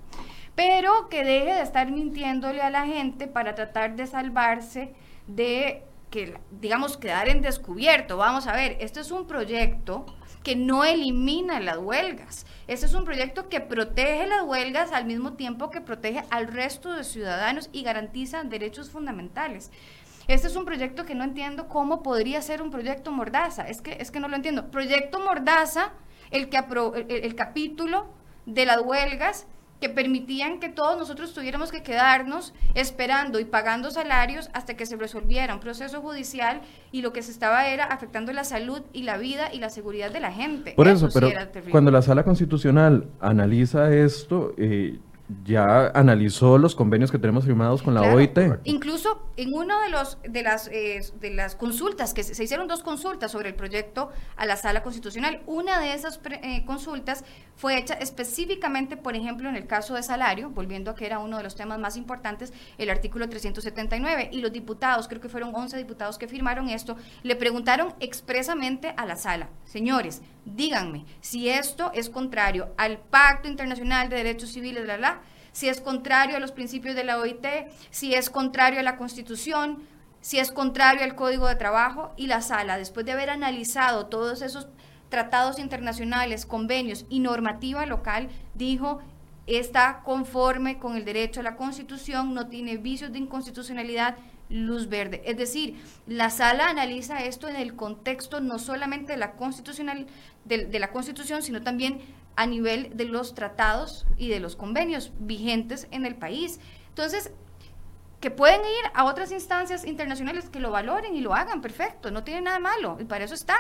Pero que deje de estar mintiéndole a la gente para tratar de salvarse de que, digamos, quedar en descubierto. Vamos a ver, este es un proyecto que no elimina las huelgas. Este es un proyecto que protege las huelgas al mismo tiempo que protege al resto de ciudadanos y garantiza derechos fundamentales. Este es un proyecto que no entiendo cómo podría ser un proyecto Mordaza. Es que, es que no lo entiendo. Proyecto Mordaza, el, que apro- el, el capítulo de las huelgas que permitían que todos nosotros tuviéramos que quedarnos esperando y pagando salarios hasta que se resolviera un proceso judicial y lo que se estaba era afectando la salud y la vida y la seguridad de la gente. Por eso, sí pero cuando la Sala Constitucional analiza esto, eh, ya analizó los convenios que tenemos firmados con la. OIT. Incluso en uno de los de las eh, de las consultas que se, se hicieron dos consultas sobre el proyecto a la sala constitucional. Una de esas pre- eh, consultas fue hecha específicamente, por ejemplo, en el caso de salario, volviendo a que era uno de los temas más importantes, el artículo 379 y los diputados, creo que fueron 11 diputados que firmaron esto, le preguntaron expresamente a la sala, señores, díganme si esto es contrario al Pacto Internacional de Derechos Civiles, bla, bla, si es contrario a los principios de la OIT, si es contrario a la Constitución, si es contrario al Código de Trabajo y la sala, después de haber analizado todos esos tratados internacionales, convenios y normativa local, dijo está conforme con el derecho a la Constitución, no tiene vicios de inconstitucionalidad, luz verde. Es decir, la sala analiza esto en el contexto no solamente de la constitucional de, de la Constitución, sino también a nivel de los tratados y de los convenios vigentes en el país. Entonces, que pueden ir a otras instancias internacionales que lo valoren y lo hagan, perfecto, no tiene nada malo, y para eso está.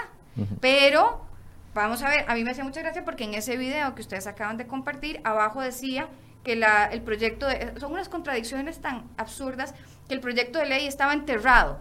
Pero, vamos a ver, a mí me hacía mucha gracia porque en ese video que ustedes acaban de compartir, abajo decía que la, el proyecto, de, son unas contradicciones tan absurdas, que el proyecto de ley estaba enterrado.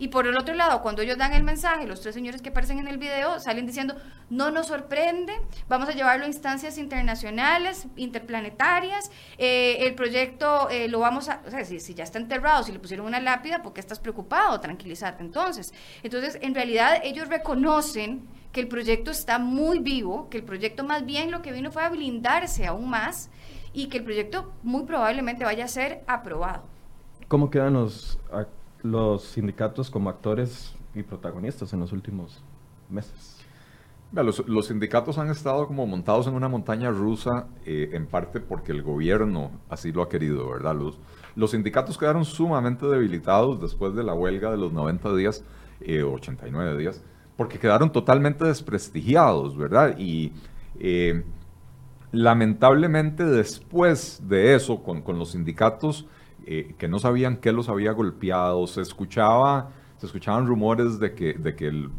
Y por el otro lado, cuando ellos dan el mensaje, los tres señores que aparecen en el video salen diciendo, no nos sorprende, vamos a llevarlo a instancias internacionales, interplanetarias, eh, el proyecto eh, lo vamos a, o sea, si, ya está enterrado, si le pusieron una lápida, ¿por qué estás preocupado? Tranquilízate entonces. Entonces, en realidad ellos reconocen que el proyecto está muy vivo, que el proyecto más bien lo que vino fue a blindarse aún más y que el proyecto muy probablemente vaya a ser aprobado. ¿Cómo quedan los, los sindicatos como actores y protagonistas en los últimos meses? Los, sindicatos han estado como montados en una montaña rusa, eh, en parte porque el gobierno así lo ha querido, ¿verdad? Los, sindicatos quedaron sumamente debilitados después de la huelga de los 90 días, eh, 89 días, porque quedaron totalmente desprestigiados, ¿verdad? Y eh, lamentablemente después de eso, con los sindicatos eh, que no sabían qué los había golpeado, se escuchaba, se escuchaban rumores de que, de que el,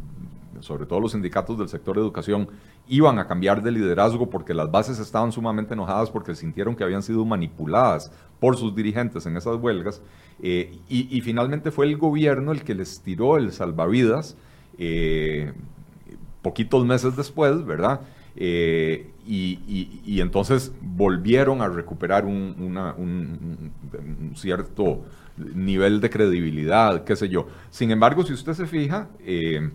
sobre todo los sindicatos del sector de educación, iban a cambiar de liderazgo porque las bases estaban sumamente enojadas porque sintieron que habían sido manipuladas por sus dirigentes en esas huelgas. Eh, y, finalmente fue el gobierno el que les tiró el salvavidas eh, poquitos meses después, ¿verdad? Eh, y, entonces volvieron a recuperar un, un, cierto nivel de credibilidad, qué sé yo. Sin embargo, si usted se fija, eh,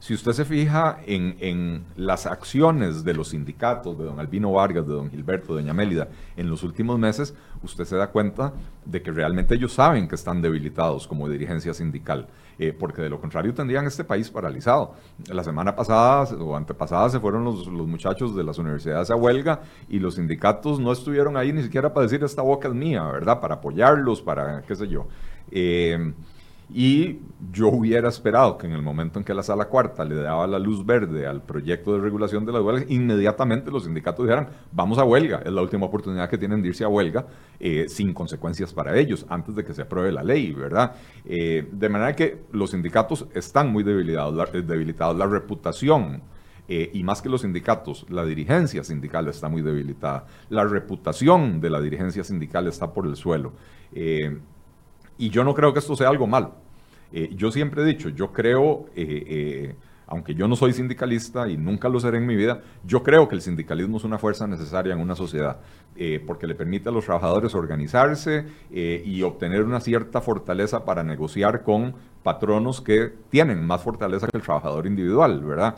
si usted se fija en, en, las acciones de los sindicatos, de don Albino Vargas, de don Gilberto, de doña Mélida, en los últimos meses, usted se da cuenta de que realmente ellos saben que están debilitados como dirigencia sindical, eh, porque de lo contrario tendrían este país paralizado. La semana pasada o antepasada se fueron los, los, muchachos de las universidades a huelga y los sindicatos no estuvieron ahí ni siquiera para decir esta boca es mía, ¿verdad? Para apoyarlos, para qué sé yo. Eh, y yo hubiera esperado que en el momento en que la sala cuarta le daba la luz verde al proyecto de regulación de las huelgas, inmediatamente los sindicatos dijeran, vamos a huelga, es la última oportunidad que tienen de irse a huelga eh, sin consecuencias para ellos, antes de que se apruebe la ley, ¿verdad? Eh, de manera que los sindicatos están muy debilitados, la, debilitados. la reputación. Eh, y más que los sindicatos, la dirigencia sindical está muy debilitada. La reputación de la dirigencia sindical está por el suelo. Y yo no creo que esto sea algo malo. Eh, yo siempre he dicho, yo creo, eh, eh, aunque yo no soy sindicalista y nunca lo seré en mi vida, yo creo que el sindicalismo es una fuerza necesaria en una sociedad, porque le permite a los trabajadores organizarse y obtener una cierta fortaleza para negociar con patronos que tienen más fortaleza que el trabajador individual, ¿verdad?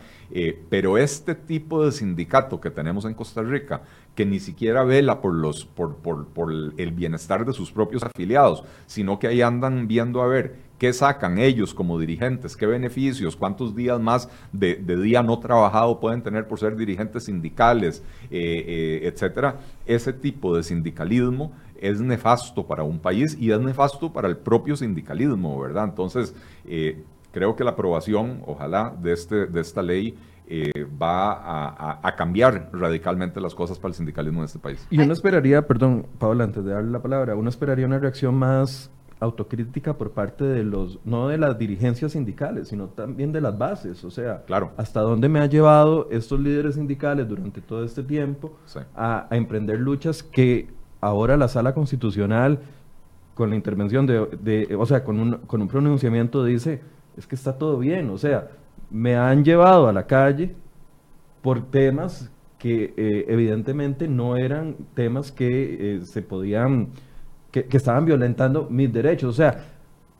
pero este tipo de sindicato que tenemos en Costa Rica, que ni siquiera vela por, los, por, por, por, el bienestar de sus propios afiliados, sino que ahí andan viendo a ver qué sacan ellos como dirigentes, qué beneficios, cuántos días más de, día no trabajado pueden tener por ser dirigentes sindicales, eh, eh, etcétera. Ese tipo de sindicalismo es nefasto para un país y es nefasto para el propio sindicalismo, ¿verdad? Entonces, eh, creo que la aprobación, ojalá, de, este, de esta ley va a, cambiar radicalmente las cosas para el sindicalismo en este país. Y uno esperaría, perdón, Paula, antes de darle la palabra, uno esperaría una reacción más autocrítica por parte de los, no de las dirigencias sindicales, sino también de las bases. O sea, claro. hasta dónde me ha llevado estos líderes sindicales durante todo este tiempo a, emprender luchas que ahora la sala constitucional, con la intervención de, o sea, con un, con un pronunciamiento dice, es que está todo bien. O sea, me han llevado a la calle por temas que eh, evidentemente no eran temas que eh, se podían, que, estaban violentando mis derechos. O sea,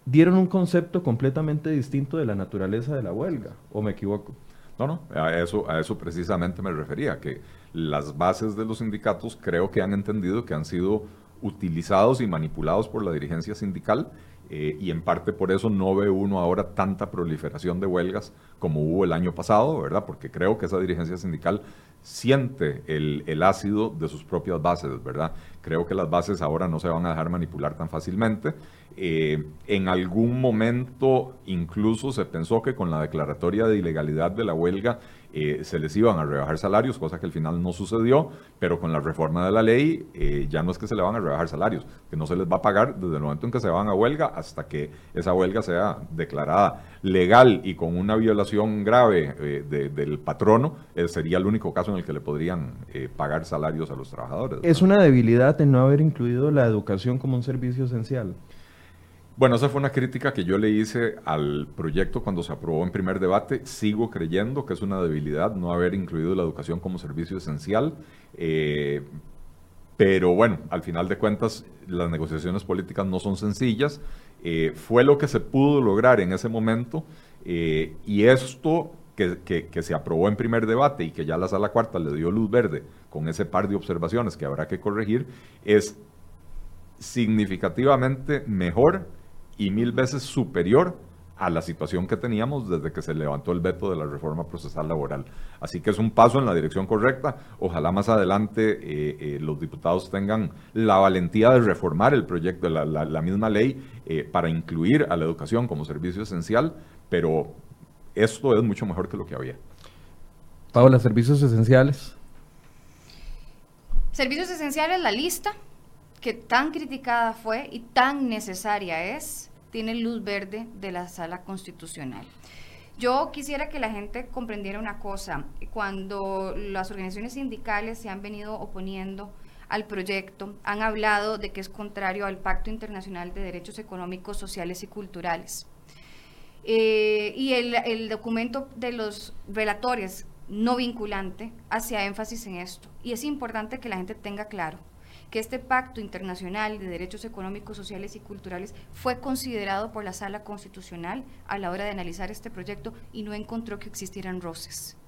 dieron un concepto completamente distinto de la naturaleza de la huelga, ¿o me equivoco? No, no, a eso, a eso precisamente me refería, que las bases de los sindicatos creo que han entendido que han sido utilizados y manipulados por la dirigencia sindical eh, y en parte por eso no ve uno ahora tanta proliferación de huelgas como hubo el año pasado, ¿verdad? Porque creo que esa dirigencia sindical siente el, el, ácido de sus propias bases, ¿verdad? Creo que las bases ahora no se van a dejar manipular tan fácilmente. Eh, en algún momento incluso se pensó que con la declaratoria de ilegalidad de la huelga eh, se les iban a rebajar salarios, cosa que al final no sucedió, pero con la reforma de la ley eh, ya no es que se le van a rebajar salarios, que no se les va a pagar desde el momento en que se van a huelga hasta que esa huelga sea declarada legal y con una violación grave eh, del patrono, sería el único caso en el que le podrían pagar salarios a los trabajadores. Es una debilidad en no haber incluido la educación como un servicio esencial. Bueno, esa fue una crítica que yo le hice al proyecto cuando se aprobó en primer debate. Sigo creyendo que es una debilidad no haber incluido la educación como servicio esencial. Eh, pero bueno, al final de cuentas, las negociaciones políticas no son sencillas. Eh, fue lo que se pudo lograr en ese momento. Eh, y esto que, que, se aprobó en primer debate y que ya la sala cuarta le dio luz verde con ese par de observaciones que habrá que corregir, es significativamente mejor y mil veces superior a la situación que teníamos desde que se levantó el veto de la reforma procesal laboral. Así que es un paso en la dirección correcta. Ojalá más adelante eh, eh, los diputados tengan la valentía de reformar el proyecto, la, la, misma ley, eh, para incluir a la educación como servicio esencial, pero esto es mucho mejor que lo que había. Paola, servicios esenciales. Servicios esenciales, la lista que tan criticada fue y tan necesaria es, tiene luz verde de la sala constitucional. Yo quisiera que la gente comprendiera una cosa. Cuando las organizaciones sindicales se han venido oponiendo al proyecto, han hablado de que es contrario al Pacto Internacional de Derechos Económicos, Sociales y Culturales. Eh, y el, documento de los relatores no vinculante hacía énfasis en esto. Y es importante que la gente tenga claro que este pacto internacional de derechos económicos, sociales y culturales fue considerado por la Sala Constitucional a la hora de analizar este proyecto y no encontró que existieran roces.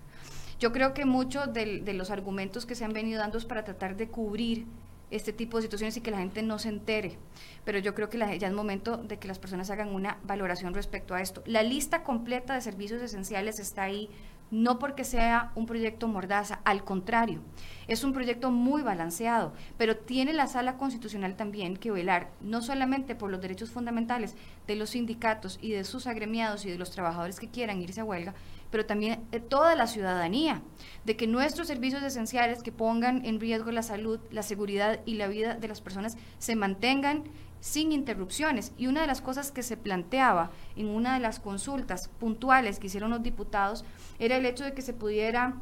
Yo creo que muchos de, los argumentos que se han venido dando es para tratar de cubrir este tipo de situaciones y que la gente no se entere. Pero yo creo que ya es momento de que las personas hagan una valoración respecto a esto. La lista completa de servicios esenciales está ahí no porque sea un proyecto mordaza, al contrario, es un proyecto muy balanceado, pero tiene la sala constitucional también que velar no solamente por los derechos fundamentales de los sindicatos y de sus agremiados y de los trabajadores que quieran irse a huelga, pero también de toda la ciudadanía, de que nuestros servicios esenciales que pongan en riesgo la salud, la seguridad y la vida de las personas se mantengan sin interrupciones. Y una de las cosas que se planteaba en una de las consultas puntuales que hicieron los diputados era el hecho de que se pudiera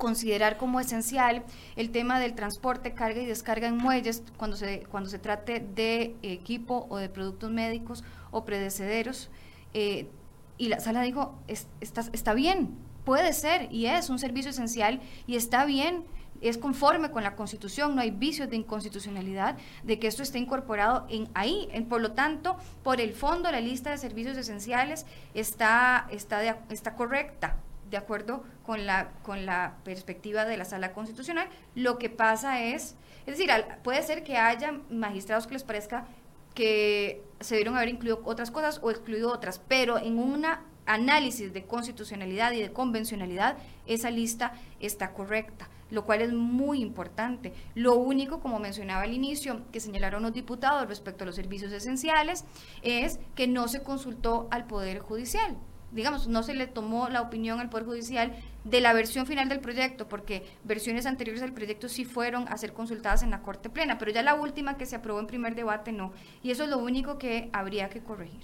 considerar como esencial el tema del transporte, carga y descarga en muelles cuando se, cuando se trate de equipo o de productos médicos o predecederos. Eh, y la sala dijo, está, está bien, puede ser y es un servicio esencial y está bien es conforme con la Constitución, no hay vicios de inconstitucionalidad de que esto esté incorporado en ahí. por lo tanto, por el fondo, la lista de servicios esenciales está, está, está correcta, de acuerdo con la, con la perspectiva de la Sala Constitucional. Lo que pasa es, es decir, puede ser que haya magistrados que les parezca que se debieron haber incluido otras cosas o excluido otras, pero en un análisis de constitucionalidad y de convencionalidad, esa lista está correcta lo cual es muy importante. Lo único, como mencionaba al inicio, que señalaron los diputados respecto a los servicios esenciales, es que no se consultó al Poder Judicial. Digamos, no se le tomó la opinión al Poder Judicial de la versión final del proyecto, porque versiones anteriores del proyecto sí fueron a ser consultadas en la Corte Plena, pero ya la última que se aprobó en primer debate no. Y eso es lo único que habría que corregir.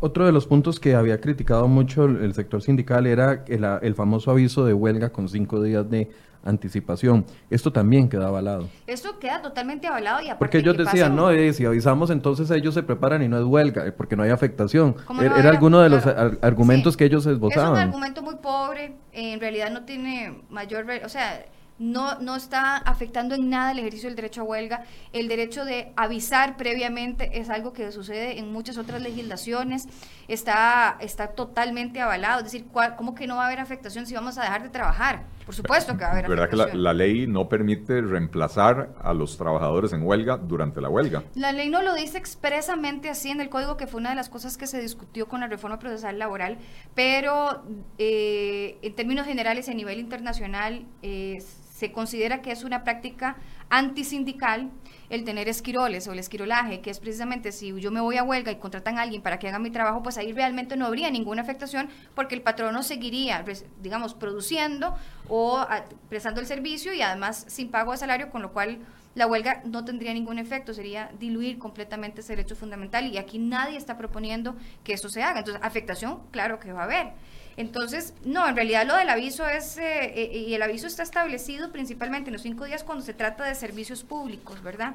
Otro de los puntos que había criticado mucho el sector sindical era el, el famoso aviso de huelga con cinco días de anticipación. Esto también queda avalado. Esto queda totalmente avalado y Porque ellos decían, no, eh, si avisamos entonces ellos se preparan y no es huelga, eh, porque no hay afectación. era, era alguno de los argumentos que ellos esbozaban. Es un argumento muy pobre, en realidad no tiene mayor, o sea, no, no está afectando en nada el ejercicio del derecho a huelga. El derecho de avisar previamente es algo que sucede en muchas otras legislaciones, está, está totalmente avalado. Es decir, ¿cómo que no va a haber afectación si vamos a dejar de trabajar? Por supuesto que va a haber ¿Verdad que la, ley no permite reemplazar a los trabajadores en huelga durante la huelga? La ley no lo dice expresamente así en el código, que fue una de las cosas que se discutió con la reforma procesal laboral, pero eh, en términos generales y a nivel internacional eh, se considera que es una práctica antisindical el tener esquiroles o el esquirolaje, que es precisamente si yo me voy a huelga y contratan a alguien para que haga mi trabajo, pues ahí realmente no habría ninguna afectación porque el patrono seguiría, pues, digamos, produciendo o ah, prestando el servicio y además sin pago de salario, con lo cual la huelga no tendría ningún efecto, sería diluir completamente ese derecho fundamental y aquí nadie está proponiendo que eso se haga. Entonces, afectación, claro que va a haber. Entonces, no, en realidad lo del aviso es, eh, eh, y el aviso está establecido principalmente en los cinco días cuando se trata de servicios públicos, ¿verdad?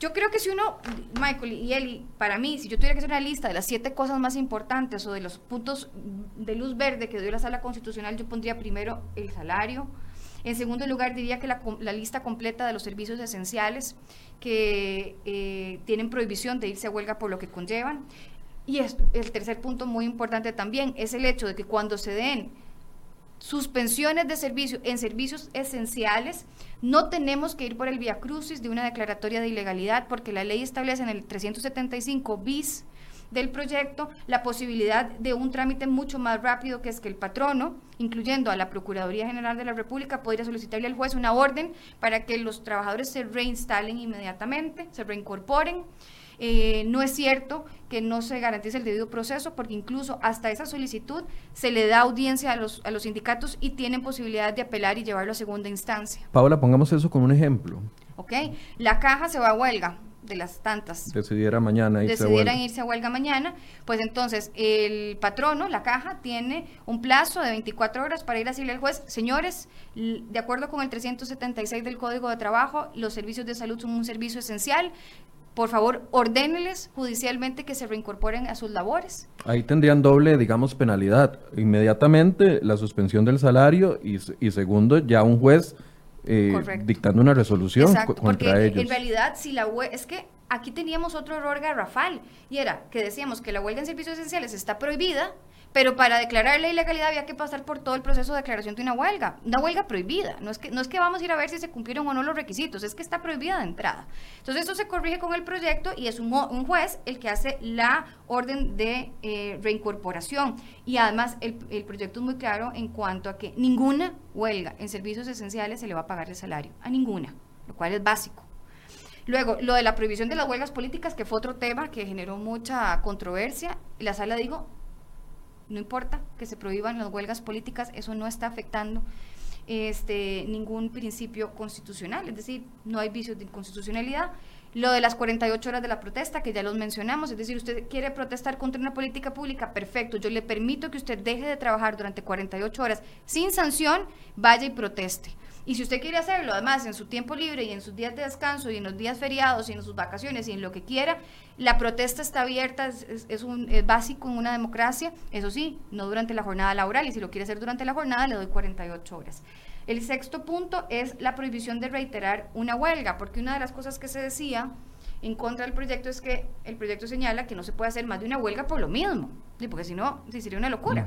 Yo creo que si uno, Michael y Eli, para mí, si yo tuviera que hacer una lista de las siete cosas más importantes o de los puntos de luz verde que dio la sala constitucional, yo pondría primero el salario. En segundo lugar, diría que la, lista completa de los servicios esenciales que eh, tienen prohibición de irse a huelga por lo que conllevan. Y el tercer punto muy importante también es el hecho de que cuando se den suspensiones de servicio en servicios esenciales, no tenemos que ir por el vía crucis de una declaratoria de ilegalidad, porque la ley establece en el 375 bis del proyecto la posibilidad de un trámite mucho más rápido que es que el patrono, incluyendo a la Procuraduría General de la República, podría solicitarle al juez una orden para que los trabajadores se reinstalen inmediatamente, se reincorporen. Eh, no es cierto que no se garantice el debido proceso, porque incluso hasta esa solicitud se le da audiencia a los, a los sindicatos y tienen posibilidad de apelar y llevarlo a segunda instancia. Paola, pongamos eso como un ejemplo. Ok, la caja se va a huelga de las tantas decidiera mañana irse decidieran a irse a huelga mañana, pues entonces el patrono, la caja, tiene un plazo de 24 horas para ir a decirle al juez, señores, de acuerdo con el 376 del Código de Trabajo, los servicios de salud son un servicio esencial, por favor, ordéneles judicialmente que se reincorporen a sus labores. Ahí tendrían doble, digamos, penalidad. Inmediatamente la suspensión del salario y, y segundo, ya un juez eh, dictando una resolución Exacto, contra porque ellos. En realidad, si la es que aquí teníamos otro error garrafal y era que decíamos que la huelga en servicios esenciales está prohibida, Pero para declarar la ilegalidad había que pasar por todo el proceso de declaración de una huelga, una huelga prohibida. No es que, no es que vamos a ir a ver si se cumplieron o no los requisitos, es que está prohibida de entrada. Entonces eso se corrige con el proyecto y es un, juez el que hace la orden de eh, reincorporación. Y además el, el proyecto es muy claro en cuanto a que ninguna huelga en servicios esenciales se le va a pagar el salario, a ninguna, lo cual es básico. Luego, lo de la prohibición de las huelgas políticas, que fue otro tema que generó mucha controversia, la sala dijo, no importa que se prohíban las huelgas políticas, eso no está afectando este, ningún principio constitucional, es decir, no hay vicios de inconstitucionalidad. Lo de las 48 horas de la protesta, que ya los mencionamos, es decir, usted quiere protestar contra una política pública, perfecto, yo le permito que usted deje de trabajar durante 48 horas sin sanción, vaya y proteste. Y si usted quiere hacerlo, además, en su tiempo libre y en sus días de descanso y en los días feriados y en sus vacaciones y en lo que quiera, la protesta está abierta, es, un, básico en una democracia, eso sí, no durante la jornada laboral, y si lo quiere hacer durante la jornada, le doy 48 horas. El sexto punto es la prohibición de reiterar una huelga, porque una de las cosas que se decía en contra del proyecto es que el proyecto señala que no se puede hacer más de una huelga por lo mismo, porque si no, sería una locura.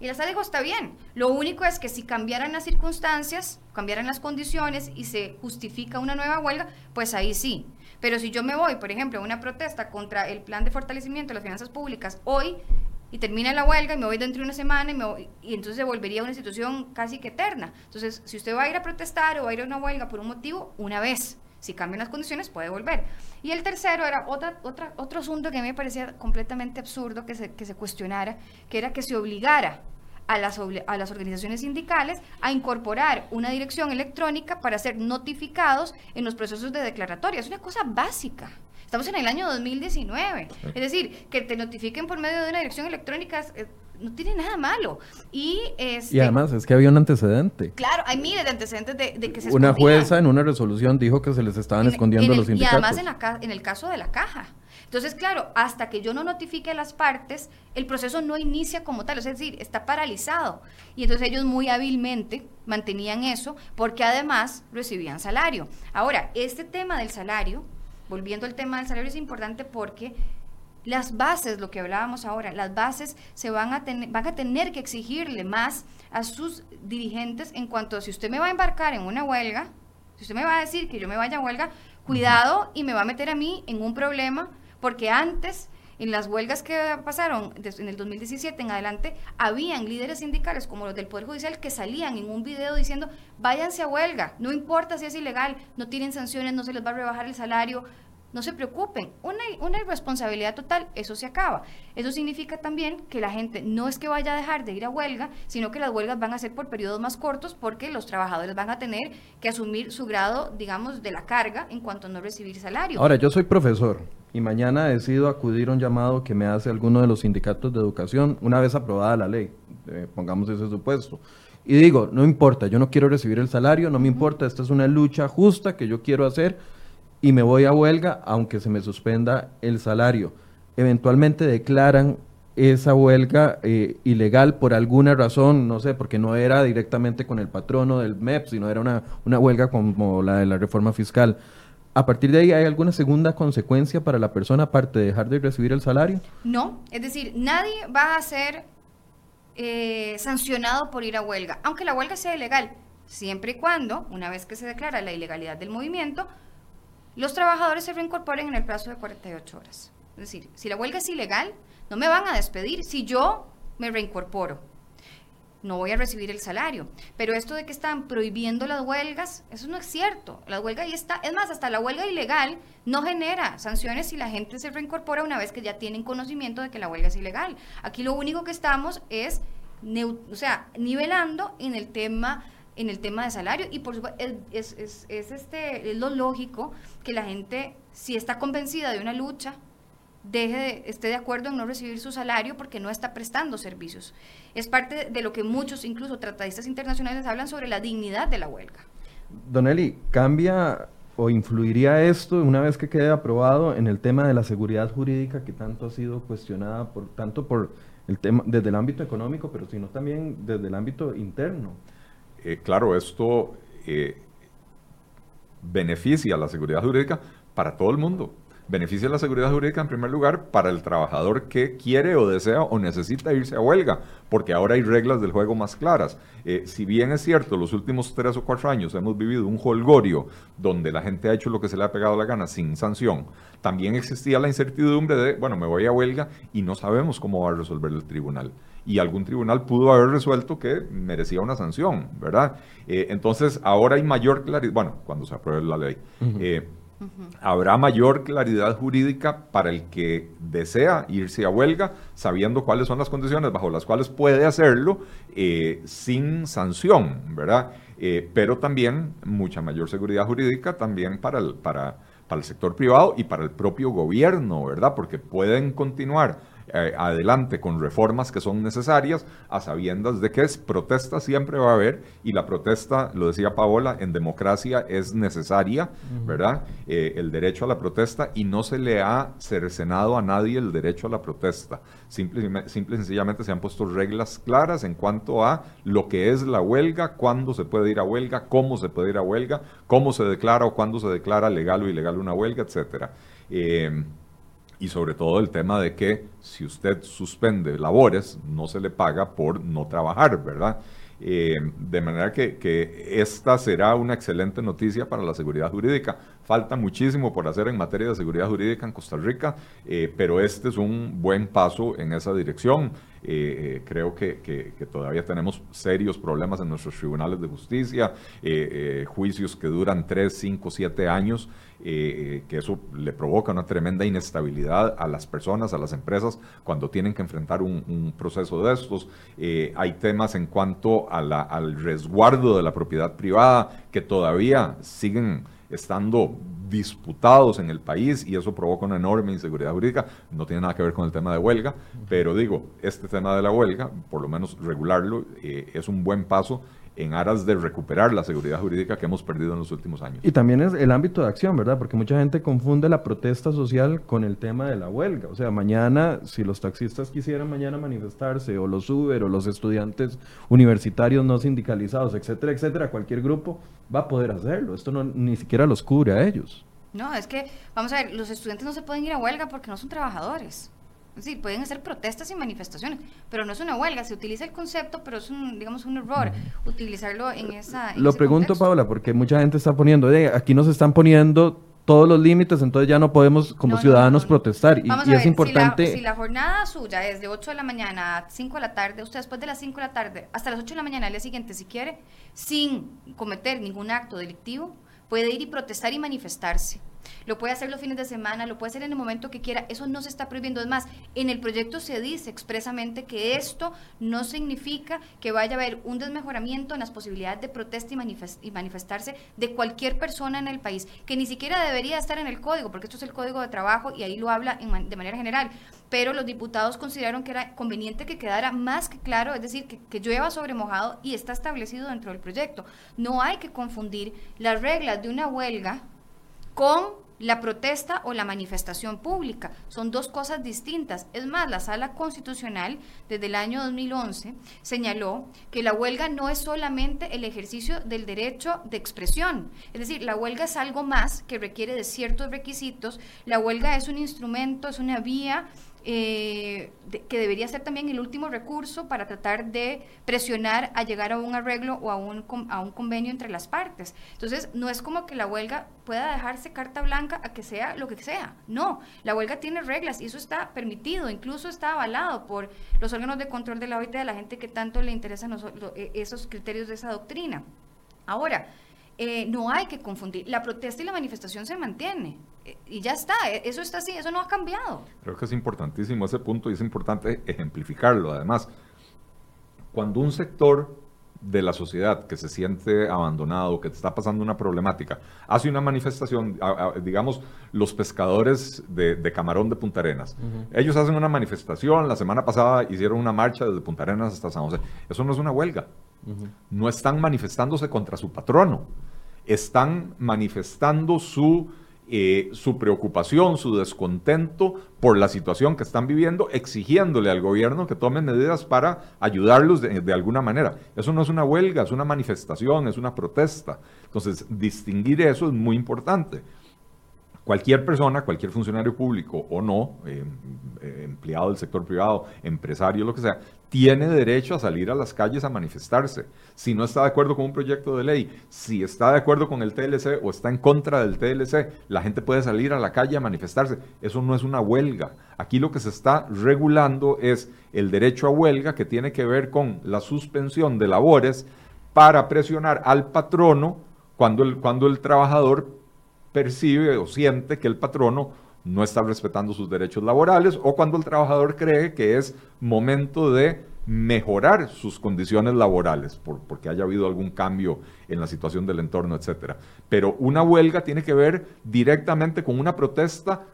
Y la dijo, está bien, lo único es que si cambiaran las circunstancias, cambiaran las condiciones y se justifica una nueva huelga, pues ahí sí. Pero si yo me voy, por ejemplo, a una protesta contra el plan de fortalecimiento de las finanzas públicas hoy y termina la huelga y me voy dentro de una semana y, y entonces se volvería una situación casi que eterna. Entonces, si usted va a ir a protestar o va a ir a una huelga por un motivo, una vez. Si cambian las condiciones, puede volver. Y el tercero era otra, otra, otro asunto que a mí me parecía completamente absurdo que se, que se cuestionara, que era que se obligara a las, a las organizaciones sindicales a incorporar una dirección electrónica para ser notificados en los procesos de declaratoria. Es una cosa básica. Estamos en el año 2019. Es decir, que te notifiquen por medio de una dirección electrónica no tiene nada malo. Y, este, y además es que había un antecedente. Claro, hay miles de antecedentes de, que se Una jueza en una resolución dijo que se les estaban escondiendo los sindicatos. Y además en, la, en el caso de la caja. Entonces, claro, hasta que yo no notifique a las partes, el proceso no inicia como tal, es decir, está paralizado. Y entonces ellos muy hábilmente mantenían eso porque además recibían salario. Ahora, este tema del salario, volviendo al tema del salario, es importante porque las bases, lo que hablábamos ahora, las bases se van a tener, van a tener que exigirle más a sus dirigentes en cuanto a si usted me va a embarcar en una huelga, si usted me va a decir que yo me vaya a huelga, cuidado y me va a meter a mí en un problema porque antes en las huelgas que pasaron en el 2017 en adelante, habían líderes sindicales como los del Poder Judicial que salían en un video diciendo, váyanse a huelga, no importa si es ilegal, no tienen sanciones, no se les va a rebajar el salario, no se preocupen, una, irresponsabilidad total, eso se acaba. Eso significa también que la gente no es que vaya a dejar de ir a huelga, sino que las huelgas van a ser por periodos más cortos porque los trabajadores van a tener que asumir su grado, digamos, de la carga en cuanto a no recibir salario. Ahora, yo soy profesor y mañana decido acudir a un llamado que me hace alguno de los sindicatos de educación una vez aprobada la ley, eh, pongamos ese supuesto. Y digo, no importa, yo no quiero recibir el salario, no me importa, esta es una lucha justa que yo quiero hacer y me voy a huelga aunque se me suspenda el salario. Eventualmente declaran esa huelga eh, ilegal por alguna razón, no sé, porque no era directamente con el patrono del MEP, sino era una, una huelga como la de la reforma fiscal. ¿A partir de ahí hay alguna segunda consecuencia para la persona aparte de dejar de recibir el salario? No, es decir, nadie va a ser eh, sancionado por ir a huelga, aunque la huelga sea ilegal, siempre y cuando, una vez que se declara la ilegalidad del movimiento, los trabajadores se reincorporen en el plazo de 48 horas. Es decir, si la huelga es ilegal, no me van a despedir si yo me reincorporo no voy a recibir el salario. Pero esto de que están prohibiendo las huelgas, eso no es cierto. La huelga ahí está. Es más, hasta la huelga ilegal no genera sanciones si la gente se reincorpora una vez que ya tienen conocimiento de que la huelga es ilegal. Aquí lo único que estamos es, o sea, nivelando en el tema en el tema de salario y por supuesto es, es, es, este, es lo lógico que la gente si está convencida de una lucha deje esté de acuerdo en no recibir su salario porque no está prestando servicios. Es parte de lo que muchos, incluso tratadistas internacionales, hablan sobre la dignidad de la huelga. Don Eli, ¿cambia o influiría esto una vez que quede aprobado en el tema de la seguridad jurídica que tanto ha sido cuestionada por tanto por el tema desde el ámbito económico, pero sino también desde el ámbito interno? Eh, claro, esto eh, beneficia la seguridad jurídica para todo el mundo beneficia la seguridad jurídica en primer lugar para el trabajador que quiere o desea o necesita irse a huelga, porque ahora hay reglas del juego más claras. Eh, si bien es cierto, los últimos tres o cuatro años hemos vivido un holgorio donde la gente ha hecho lo que se le ha pegado la gana sin sanción, también existía la incertidumbre de, bueno, me voy a huelga y no sabemos cómo va a resolver el tribunal y algún tribunal pudo haber resuelto que merecía una sanción, ¿verdad? Eh, entonces, ahora hay mayor claridad, bueno, cuando se apruebe la ley, eh, habrá mayor claridad jurídica para el que desea irse a huelga, sabiendo cuáles son las condiciones bajo las cuales puede hacerlo eh, sin sanción, ¿verdad? pero también mucha mayor seguridad jurídica también para el, para, para el sector privado y para el propio gobierno, ¿verdad? Porque pueden continuar eh, adelante con reformas que son necesarias, a sabiendas de que es protesta siempre va a haber, y la protesta, lo decía Paola, en democracia es necesaria, ¿verdad? Eh, el derecho a la protesta, y no se le ha cercenado a nadie el derecho a la protesta. Simple, simple y sencillamente se han puesto reglas claras en cuanto a lo que es la huelga, cuándo se puede ir a huelga, cómo se puede ir a huelga, cómo se declara o cuándo se declara legal o ilegal una huelga, etcétera. Eh, y sobre todo el tema de que si usted suspende labores, no se le paga por no trabajar, ¿verdad? Eh, de manera que, que, esta será una excelente noticia para la seguridad jurídica. Falta muchísimo por hacer en materia de seguridad jurídica en Costa Rica, eh, pero este es un buen paso en esa dirección. Eh, creo que, todavía tenemos serios problemas en nuestros tribunales de justicia, juicios que duran 3, 5, 7 años eh, que eso le provoca una tremenda inestabilidad a las personas, a las empresas, cuando tienen que enfrentar un, proceso de estos. Eh, hay temas en cuanto al resguardo de la propiedad privada que todavía siguen estando disputados en el país y eso provoca una enorme inseguridad jurídica. No tiene nada que ver con el tema de huelga, pero digo, este tema de la huelga, por lo menos regularlo, eh, es un buen paso en aras de recuperar la seguridad jurídica que hemos perdido en los últimos años. Y también es el ámbito de acción, ¿verdad? Porque mucha gente confunde la protesta social con el tema de la huelga. O sea, mañana, si los taxistas quisieran mañana manifestarse, o los Uber, o los estudiantes universitarios no sindicalizados, etcétera, etcétera, cualquier grupo va a poder hacerlo. Esto no, ni siquiera los cubre a ellos. No, es que, vamos a ver, los estudiantes no se pueden ir a huelga porque no son trabajadores. Sí, pueden hacer protestas y manifestaciones, pero no es una huelga. Se utiliza el concepto, pero es un, digamos, un error utilizarlo en esa. Lo pregunto, Paula, porque mucha gente está poniendo, aquí nos están poniendo todos los límites, entonces ya no podemos como ciudadanos protestar. Y, es importante. Si la, jornada suya es de 8 de la mañana a 5 de la tarde, usted después de las 5 de la tarde hasta las 8 de la mañana al día siguiente, si quiere, sin cometer ningún acto delictivo, puede ir y protestar y manifestarse. Lo puede hacer los fines de semana, lo puede hacer en el momento que quiera. Eso no se está prohibiendo. Es más, en el proyecto se dice expresamente que esto no significa que vaya a haber un desmejoramiento en las posibilidades de protesta y, manifestarse de cualquier persona en el país, que ni siquiera debería estar en el código, porque esto es el código de trabajo y ahí lo habla de manera general. Pero los diputados consideraron que era conveniente que quedara más que claro, es decir, que, que llueva sobre mojado y está establecido dentro del proyecto. No hay que confundir las reglas de una huelga con la protesta o la manifestación pública. Son dos cosas distintas. Es más, la Sala Constitucional desde el año 2011 señaló que la huelga no es solamente el ejercicio del derecho de expresión. Es decir, la huelga es algo más que requiere de ciertos requisitos. La huelga es un instrumento, es una vía eh, que debería ser también el último recurso para tratar de presionar a llegar a un arreglo o a un, a un convenio entre las partes. Entonces, no es como que la huelga pueda dejarse carta blanca a que sea lo que sea. No, la huelga tiene reglas y eso está permitido, incluso está avalado por los órganos de control de la OIT, de la gente que tanto le interesan e, esos criterios de esa doctrina. Ahora, eh, no hay que confundir. La protesta y la manifestación se mantiene. Eh, y ya está, eh, eso está así, eso no ha cambiado. Creo que es importantísimo ese punto y es importante ejemplificarlo. Además, cuando un sector de la sociedad que se siente abandonado, que está pasando una problemática, hace una manifestación, digamos, los pescadores de, Camarón de Punta Arenas, ellos hacen una manifestación, la semana pasada hicieron una marcha desde Punta Arenas hasta San José, eso no es una huelga, no están manifestándose contra su patrono, están manifestando su eh, su preocupación, su descontento por la situación que están viviendo, exigiéndole al gobierno que tome medidas para ayudarlos de, alguna manera. Eso no es una huelga, es una manifestación, es una protesta. Entonces, distinguir eso es muy importante. Cualquier persona, cualquier funcionario público o no, eh, eh, empleado del sector privado, empresario, lo que sea, tiene derecho a salir a las calles a manifestarse. Si no está de acuerdo con un proyecto de ley, si está de acuerdo con el TLC o está en contra del TLC, la gente puede salir a la calle a manifestarse. Eso no es una huelga. Aquí lo que se está regulando es el derecho a huelga que tiene que ver con la suspensión de labores para presionar al patrono cuando el, cuando el trabajador percibe o siente que el patrono no está respetando sus derechos laborales o cuando el trabajador cree que es momento de mejorar sus condiciones laborales por, porque haya habido algún cambio en la situación del entorno, etc. Pero una huelga tiene que ver directamente con una protesta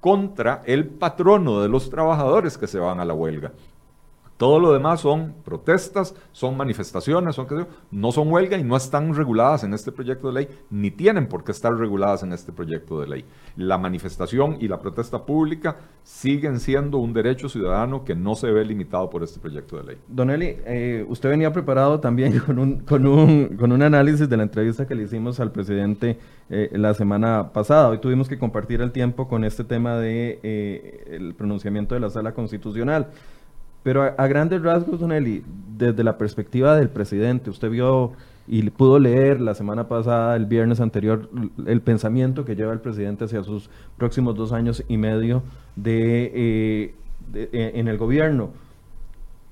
contra el patrono de los trabajadores que se van a la huelga. Todo lo demás son protestas, son manifestaciones, son, no son huelga y no están reguladas en este proyecto de ley, ni tienen por qué estar reguladas en este proyecto de ley. La manifestación y la protesta pública siguen siendo un derecho ciudadano que no se ve limitado por este proyecto de ley. Don Eli, eh, usted venía preparado también con un, con, un, con un análisis de la entrevista que le hicimos al presidente eh, la semana pasada. Hoy tuvimos que compartir el tiempo con este tema de eh, pronunciamiento de la sala constitucional. Pero a, grandes rasgos, Don Eli, desde la perspectiva del presidente, usted vio y pudo leer la semana pasada, el viernes anterior, el pensamiento que lleva el presidente hacia sus próximos dos años y medio de, eh, eh, en el gobierno.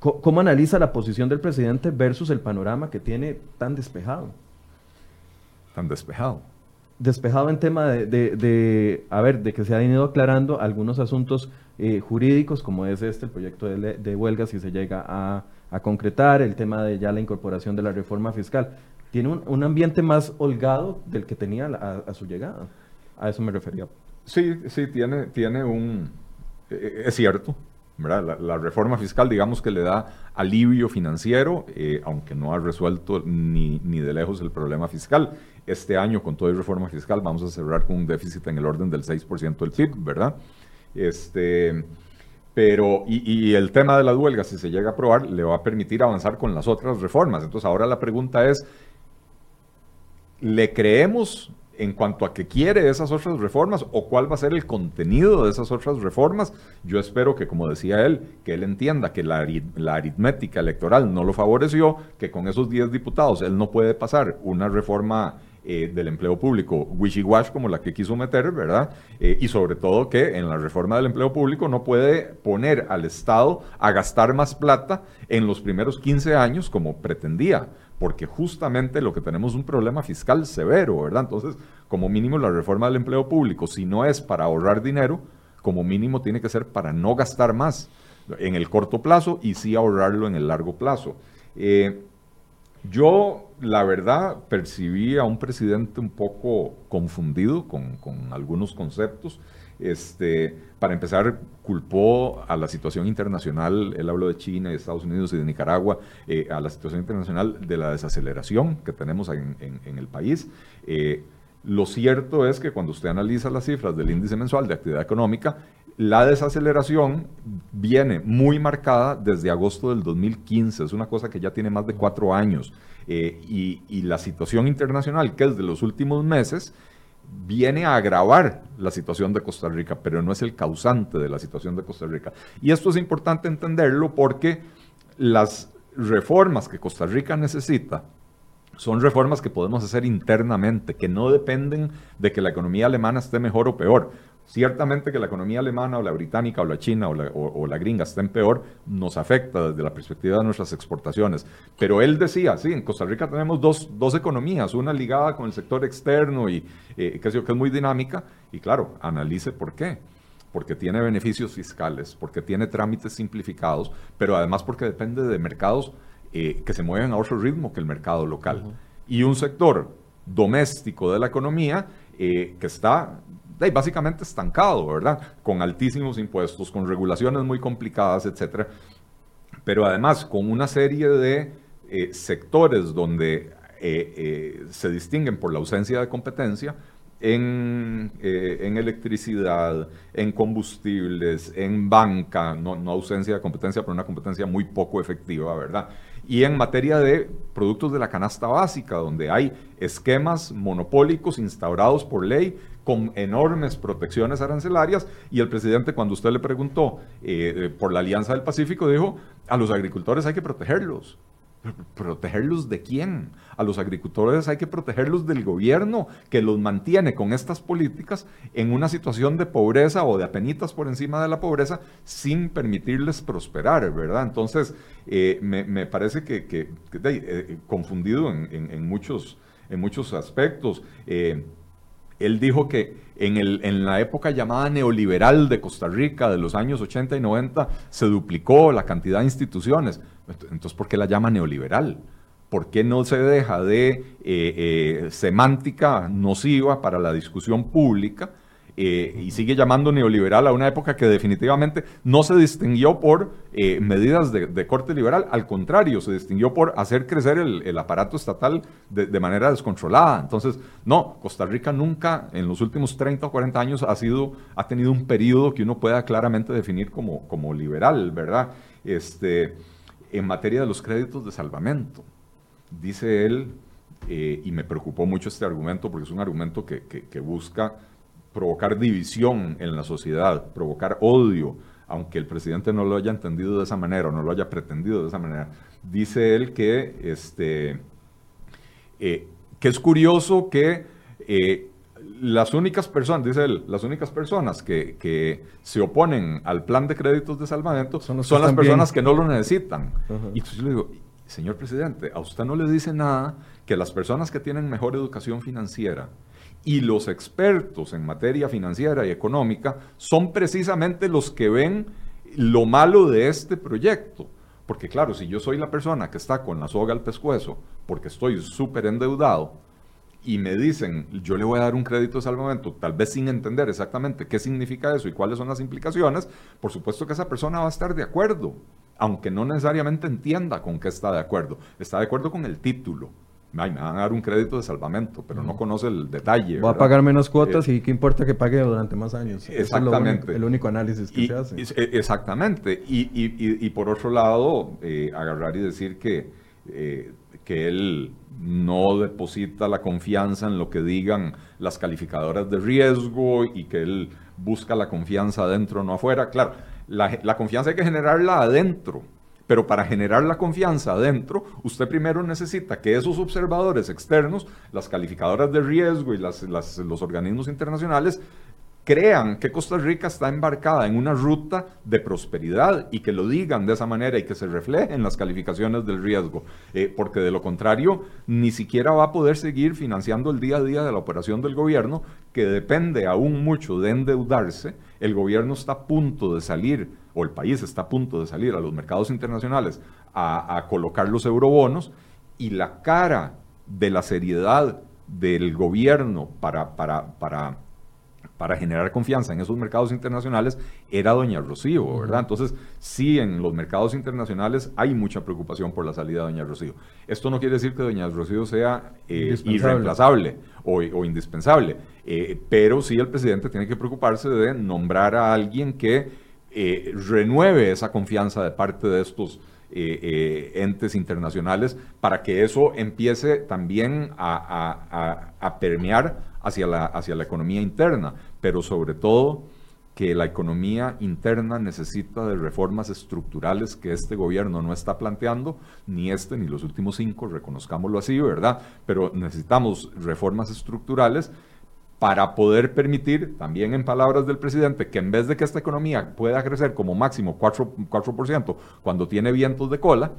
¿Cómo analiza la posición del presidente versus el panorama que tiene tan despejado? Tan despejado despejado en tema de, de, a ver, de que se han ido aclarando algunos asuntos eh, jurídicos, como es este, el proyecto de, huelga, si se llega a, concretar, el tema de ya la incorporación de la reforma fiscal. Tiene un, ambiente más holgado del que tenía a, su llegada. A eso me refería. Sí, sí, tiene, tiene un... Eh, es cierto. La, reforma fiscal, digamos que le da alivio financiero, eh, aunque no ha resuelto ni, ni de lejos el problema fiscal este año con toda reforma fiscal vamos a cerrar con un déficit en el orden del 6% del PIB, ¿verdad? Este, pero, y, el tema de las huelgas, si se llega a aprobar, le va a permitir avanzar con las otras reformas. Entonces ahora la pregunta es, ¿le creemos en cuanto a que quiere esas otras reformas o cuál va a ser el contenido de esas otras reformas. Yo espero que, como decía él, que él entienda que la, la aritmética electoral no lo favoreció, que con esos 10 diputados él no puede pasar una reforma eh, del empleo público wishy-wash como la que quiso meter, ¿verdad? Eh, y sobre todo que en la reforma del empleo público no puede poner al Estado a gastar más plata en los primeros 15 años como pretendía, porque justamente lo que tenemos es un problema fiscal severo, ¿verdad? Entonces, como mínimo la reforma del empleo público, si no es para ahorrar dinero, como mínimo tiene que ser para no gastar más en el corto plazo y sí ahorrarlo en el largo plazo. Eh, yo la verdad, percibí a un presidente un poco confundido con, algunos conceptos. Este, para empezar, culpó a la situación internacional, él habló de China, de Estados Unidos y de Nicaragua, eh, a la situación internacional de la desaceleración que tenemos en, el país. Eh, lo cierto es que cuando usted analiza las cifras del índice mensual de actividad económica, la desaceleración viene muy marcada desde agosto del 2015, es una cosa que ya tiene más de cuatro años. Eh, y, la situación internacional, que es de los últimos meses, viene a agravar la situación de Costa Rica, pero no es el causante de la situación de Costa Rica. Y esto es importante entenderlo porque las reformas que Costa Rica necesita son reformas que podemos hacer internamente, que no dependen de que la economía alemana esté mejor o peor. Ciertamente que la economía alemana o la británica o la china o la, o, la, gringa estén peor nos afecta desde la perspectiva de nuestras exportaciones. Pero él decía, sí, en Costa Rica tenemos dos, dos economías, una ligada con el sector externo y eh, que, que es muy dinámica. Y claro, analice por qué porque tiene beneficios fiscales, porque tiene trámites simplificados, pero además porque depende de mercados eh, que se mueven a otro ritmo que el mercado local. Y un sector doméstico de la economía eh, que está básicamente estancado, ¿verdad? Con altísimos impuestos, con regulaciones muy complicadas, etcétera. Pero además con una serie de eh, sectores donde eh, eh, se distinguen por la ausencia de competencia, en, en, electricidad, en combustibles, en banca, no, no, ausencia de competencia, pero una competencia muy poco efectiva, ¿verdad? y en materia de productos de la canasta básica, donde hay esquemas monopólicos instaurados por ley con enormes protecciones arancelarias y el presidente cuando usted le preguntó eh, eh, por la Alianza del Pacífico dijo, a los agricultores hay que protegerlos. ¿Protegerlos de quién? A los agricultores hay que protegerlos del gobierno que los mantiene con estas políticas en una situación de pobreza o de apenitas por encima de la pobreza sin permitirles prosperar, ¿verdad? Entonces, eh, me, parece que, confundido en, muchos, en muchos aspectos. Él dijo que en, el, en, la época llamada neoliberal de Costa Rica, de los años 80 y 90, se duplicó la cantidad de instituciones. Entonces, ¿por qué la llama neoliberal? ¿Por qué no se deja de eh, eh, semántica nociva para la discusión pública eh, y sigue llamando neoliberal a una época que definitivamente no se distinguió por eh, medidas de, corte liberal, al contrario, se distinguió por hacer crecer el, aparato estatal de, manera descontrolada. Entonces, no, Costa Rica nunca en los últimos 30 o 40 años ha, sido, ha tenido un periodo que uno pueda claramente definir como, como liberal, ¿verdad? Este, en materia de los créditos de salvamento, dice él, eh, y me preocupó mucho este argumento porque es un argumento que, que busca provocar división en la sociedad, provocar odio, aunque el presidente no lo haya entendido de esa manera o no lo haya pretendido de esa manera. Dice él que, este, eh, que es curioso que eh, las únicas personas, dice él, las únicas personas que, se oponen al plan de créditos de salvamento son, las personas que no lo necesitan. Y entonces yo le digo, señor presidente, a usted no le dice nada que las personas que tienen mejor educación financiera, y los expertos en materia financiera y económica son precisamente los que ven lo malo de este proyecto. Porque claro, si yo soy la persona que está con la soga al pescuezo porque estoy súper endeudado y me dicen, yo le voy a dar un crédito de salvamento, tal vez sin entender exactamente qué significa eso y cuáles son las implicaciones, por supuesto que esa persona va a estar de acuerdo, aunque no necesariamente entienda con qué está de acuerdo. Está de acuerdo con el título me van a dar un crédito de salvamento, pero no conoce el detalle. Va a pagar menos cuotas eh, y qué importa que pague durante más años. Exactamente. es el único análisis que se hace. E, exactamente. Y, por otro lado, eh, agarrar y decir que, eh, que él no deposita la confianza en lo que digan las calificadoras de riesgo y que él busca la confianza adentro, no afuera. Claro, la, la confianza hay que generarla adentro pero para generar la confianza adentro, usted primero necesita que esos observadores externos, las calificadoras de riesgo y los organismos internacionales, crean que Costa Rica está embarcada en una ruta de prosperidad y que lo digan de esa manera y que se refleje en las calificaciones del riesgo, eh, porque de lo contrario ni siquiera va a poder seguir financiando el día a día de la operación del gobierno, que depende aún mucho de endeudarse. El gobierno está a punto de salir o el país está a punto de salir a los mercados internacionales a, colocar los eurobonos y la cara de la seriedad del gobierno para, para, para, para generar confianza en esos mercados internacionales era doña Rocío, ¿verdad? Entonces, sí, en los mercados internacionales hay mucha preocupación por la salida de doña Rocío. Esto no quiere decir que doña Rocío sea eh, irreemplazable o, indispensable, eh, pero sí el presidente tiene que preocuparse de nombrar a alguien que eh, renueve esa confianza de parte de estos eh, eh, entes internacionales para que eso empiece también a, permear hacia la, hacia la economía interna, pero sobre todo que la economía interna necesita de reformas estructurales que este gobierno no está planteando, ni este ni los últimos cinco, reconozcámoslo así, ¿verdad? Pero necesitamos reformas estructurales para poder permitir, también en palabras del presidente, que en vez de que esta economía pueda crecer como máximo 4%, cuando tiene vientos de cola,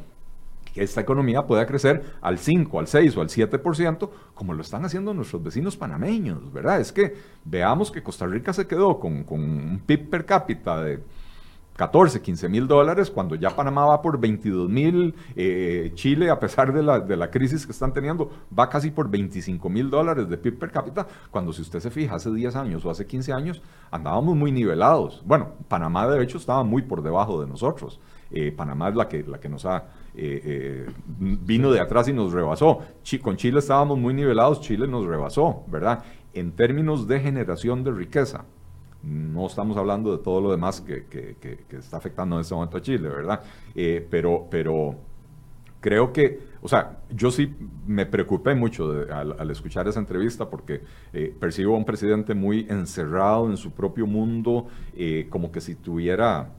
que esta economía pueda crecer al 5, al 6 o al 7%, como lo están haciendo nuestros vecinos panameños, ¿verdad? Es que veamos que Costa Rica se quedó con, con un PIB per cápita de 14, 15 mil dólares, cuando ya Panamá va por 22 mil, eh, Chile, a pesar de la, de la, crisis que están teniendo, va casi por 25 mil dólares de PIB per cápita, cuando si usted se fija, hace 10 años o hace 15 años, andábamos muy nivelados. Bueno, Panamá de hecho estaba muy por debajo de nosotros. Eh, Panamá es la que, la que nos ha, eh, vino de atrás y nos rebasó. con Chile estábamos muy nivelados, Chile nos rebasó, ¿verdad? En términos de generación de riqueza, no estamos hablando de todo lo demás que, está afectando en este momento a Chile, ¿verdad? Eh, pero, pero, creo que, o sea, yo sí me preocupé mucho al, escuchar esa entrevista porque eh, percibo a un presidente muy encerrado en su propio mundo, eh, como que si tuviera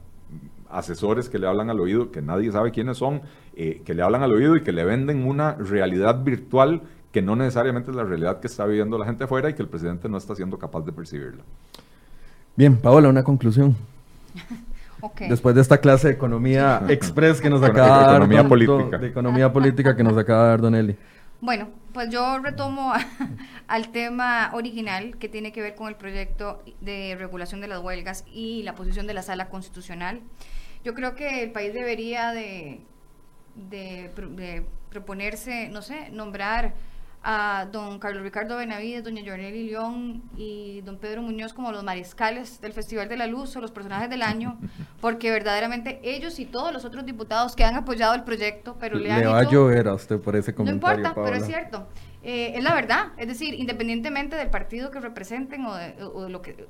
asesores que le hablan al oído, que nadie sabe quiénes son, eh, que le hablan al oído y que le venden una realidad virtual que no necesariamente es la realidad que está viviendo la gente afuera y que el presidente no está siendo capaz de percibirla. Bien, Paola, una conclusión. Después de esta clase de economía express que nos acaba de dar. Economía política. de economía política que nos acaba de dar Don Eli. Bueno, pues yo retomo al tema original que tiene que ver con el proyecto de regulación de las huelgas y la posición de la sala constitucional. Yo creo que el país debería de, de proponerse, no sé, nombrar a don Carlos Ricardo Benavides, doña Yornelli León y don Pedro Muñoz como los mariscales del Festival de la Luz o los personajes del año, porque verdaderamente ellos y todos los otros diputados que han apoyado el proyecto, pero le, le va a llover a usted por ese comentario. No importa, pero es cierto. Eh, es la verdad, es decir, independientemente del partido que representen o de, lo que...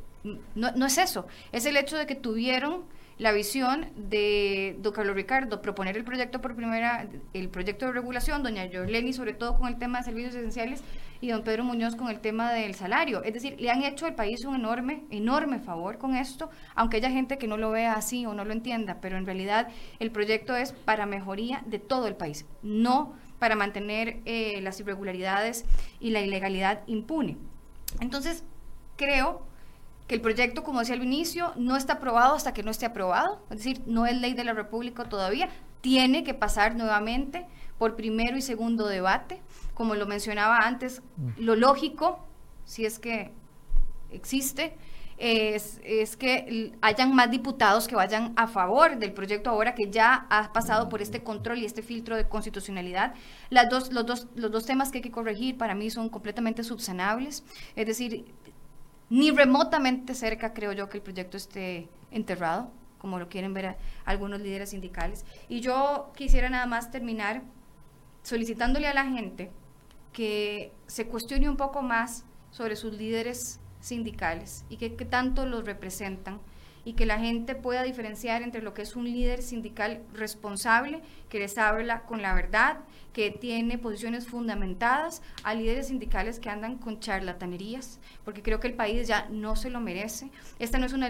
No, no es eso, es el hecho de que tuvieron la visión de don Carlos Ricardo proponer el proyecto por primera, el proyecto de regulación, doña Yorleni sobre todo con el tema de servicios esenciales y don Pedro Muñoz con el tema del salario. Es decir, le han hecho al país un enorme, enorme favor con esto, aunque haya gente que no lo vea así o no lo entienda, pero en realidad el proyecto es para mejoría de todo el país, no para mantener eh, las irregularidades y la ilegalidad impune. Entonces, creo que el proyecto, como decía al inicio, no está aprobado hasta que no esté aprobado, es decir, no es ley de la República todavía, tiene que pasar nuevamente por primero y segundo debate, como lo mencionaba antes, lo lógico, si es que existe, es, es, que hayan más diputados que vayan a favor del proyecto ahora que ya ha pasado por este control y este filtro de constitucionalidad. Las dos, los, dos, los dos temas que hay que corregir para mí son completamente subsanables, es decir, ni remotamente cerca creo yo que el proyecto esté enterrado, como lo quieren ver algunos líderes sindicales. Y yo quisiera nada más terminar solicitándole a la gente que se cuestione un poco más sobre sus líderes sindicales y que, tanto los representan y que la gente pueda diferenciar entre lo que es un líder sindical responsable, que les habla con la verdad, que tiene posiciones fundamentadas, a líderes sindicales que andan con charlatanerías, porque creo que el país ya no se lo merece. Esta no es una,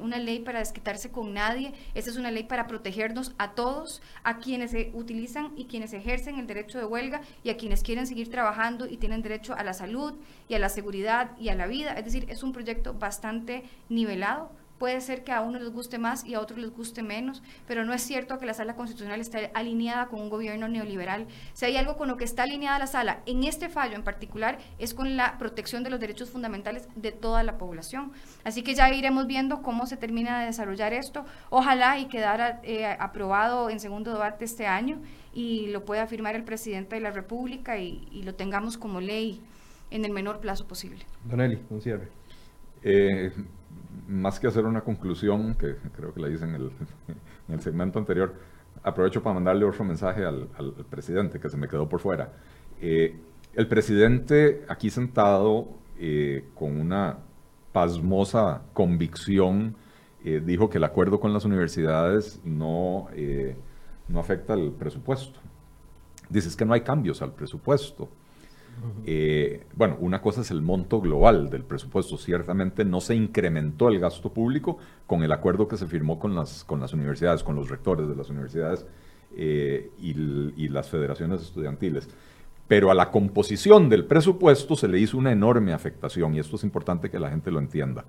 una, ley para desquitarse con nadie, esta es una ley para protegernos a todos, a quienes se utilizan y quienes ejercen el derecho de huelga y a quienes quieren seguir trabajando y tienen derecho a la salud y a la seguridad y a la vida. Es decir, es un proyecto bastante nivelado Puede ser que a uno les guste más y a otros les guste menos, pero no es cierto que la sala constitucional esté alineada con un gobierno neoliberal. Si hay algo con lo que está alineada la sala, en este fallo en particular, es con la protección de los derechos fundamentales de toda la población. Así que ya iremos viendo cómo se termina de desarrollar esto. Ojalá y quedara eh, aprobado en segundo debate este año y lo pueda firmar el presidente de la República y, lo tengamos como ley en el menor plazo posible. Don Eli, un cierre. Eh, más que hacer una conclusión, que creo que la hice en el, en el segmento anterior, aprovecho para mandarle otro mensaje al, presidente, que se me quedó por fuera. Eh, el presidente aquí sentado, eh, con una pasmosa convicción, eh, dijo que el acuerdo con las universidades no, no afecta al presupuesto. Dices que no hay cambios al presupuesto. Eh, bueno, una cosa es el monto global del presupuesto. Ciertamente no se incrementó el gasto público con el acuerdo que se firmó con las, universidades, con los rectores de las universidades eh, y, las federaciones estudiantiles. Pero a la composición del presupuesto se le hizo una enorme afectación y esto es importante que la gente lo entienda.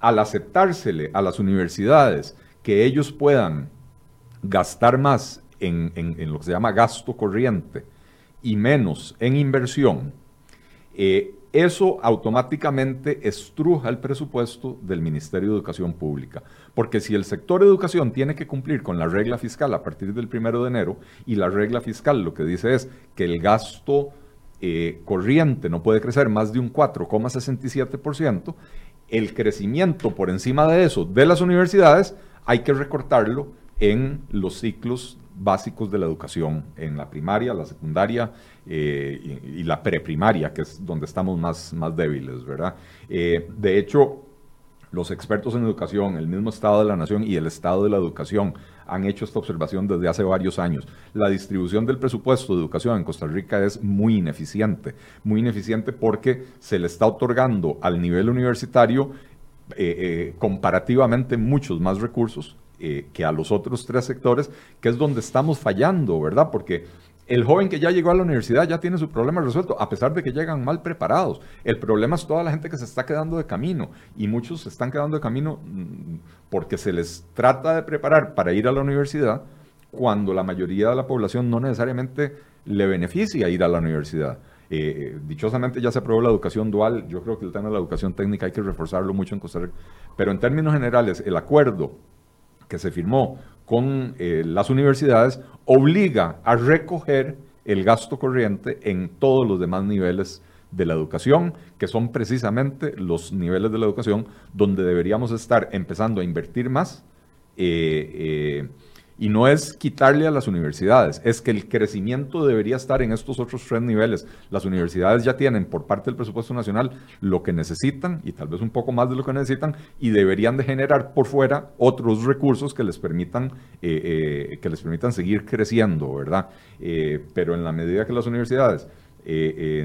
Al aceptársele a las universidades que ellos puedan gastar más en lo que se llama gasto corriente, y menos en inversión, eh, eso automáticamente estruja el presupuesto del Ministerio de Educación Pública. Porque si el sector educación tiene que cumplir con la regla fiscal a partir del primero de enero, y la regla fiscal lo que dice es que el gasto eh, corriente no puede crecer más de un 4,67%, el crecimiento por encima de eso de las universidades hay que recortarlo en los ciclos básicos de la educación, en la primaria, la secundaria eh, y, la preprimaria, que es donde estamos más, más débiles, ¿verdad? Eh, de hecho, los expertos en educación, el mismo Estado de la Nación y el Estado de la Educación han hecho esta observación desde hace varios años. La distribución del presupuesto de educación en Costa Rica es muy ineficiente, muy ineficiente porque se le está otorgando al nivel universitario eh, comparativamente muchos más recursos eh, que a los otros tres sectores, que es donde estamos fallando, ¿verdad? Porque el joven que ya llegó a la universidad ya tiene su problema resuelto, a pesar de que llegan mal preparados. El problema es toda la gente que se está quedando de camino y muchos se están quedando de camino mm, porque se les trata de preparar para ir a la universidad cuando la mayoría de la población no necesariamente le beneficia ir a la universidad. Eh, dichosamente ya se aprobó la educación dual, yo creo que el tema de la educación técnica hay que reforzarlo mucho en Costa Rica, pero en términos generales el acuerdo que se firmó con eh, las universidades obliga a recoger el gasto corriente en todos los demás niveles de la educación, que son precisamente los niveles de la educación donde deberíamos estar empezando a invertir más. Eh, eh, y no es quitarle a las universidades, es que el crecimiento debería estar en estos otros tres niveles. Las universidades ya tienen por parte del presupuesto nacional lo que necesitan y tal vez un poco más de lo que necesitan y deberían de generar por fuera otros recursos que les permitan, eh, eh, que les permitan seguir creciendo, ¿verdad? Eh, pero en la medida que las universidades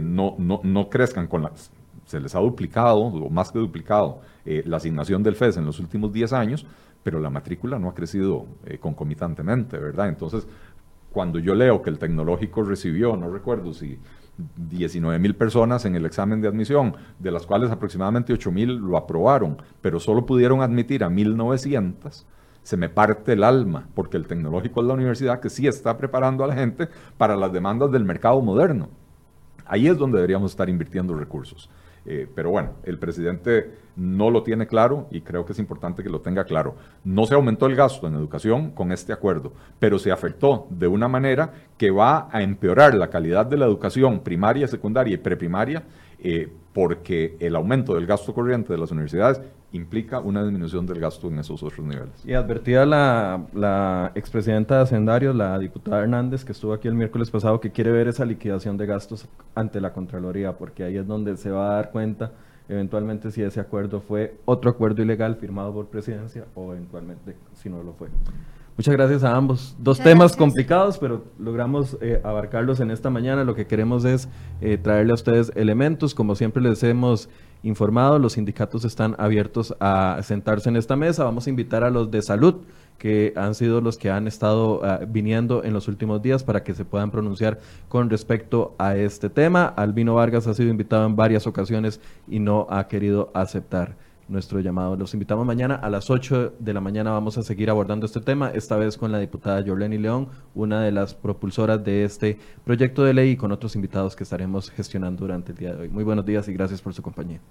no, no, no crezcan con las se les ha duplicado, o más que duplicado, la asignación del FES en los últimos 10 años, pero la matrícula no ha crecido eh, concomitantemente, ¿verdad? Entonces, cuando yo leo que el tecnológico recibió, no recuerdo si 19 mil personas en el examen de admisión, de las cuales aproximadamente 8 mil lo aprobaron, pero solo pudieron admitir a 1.900, se me parte el alma, porque el tecnológico es la universidad que sí está preparando a la gente para las demandas del mercado moderno. Ahí es donde deberíamos estar invirtiendo recursos. Eh, pero bueno, el presidente no lo tiene claro y creo que es importante que lo tenga claro. No se aumentó el gasto en educación con este acuerdo, pero se afectó de una manera que va a empeorar la calidad de la educación primaria, secundaria y preprimaria, eh, porque el aumento del gasto corriente de las universidades implica una disminución del gasto en esos otros niveles. Y advertía la, la expresidenta de Hacendarios, la diputada Hernández, que estuvo aquí el miércoles pasado, que quiere ver esa liquidación de gastos ante la Contraloría, porque ahí es donde se va a dar cuenta eventualmente si ese acuerdo fue otro acuerdo ilegal firmado por presidencia o eventualmente si no lo fue. Muchas gracias a ambos. Dos temas complicados, pero logramos eh, abarcarlos en esta mañana. Lo que queremos es eh, traerle a ustedes elementos. Como siempre les hemos informado, los sindicatos están abiertos a sentarse en esta mesa. Vamos a invitar a los de salud, que han sido los que han estado ah, viniendo en los últimos días para que se puedan pronunciar con respecto a este tema. Albino Vargas ha sido invitado en varias ocasiones y no ha querido aceptar nuestro llamado. Los invitamos mañana a las 8 de la mañana. Vamos a seguir abordando este tema, esta vez con la diputada Jorleni León, una de las propulsoras de este proyecto de ley y con otros invitados que estaremos gestionando durante el día de hoy. Muy buenos días y gracias por su compañía.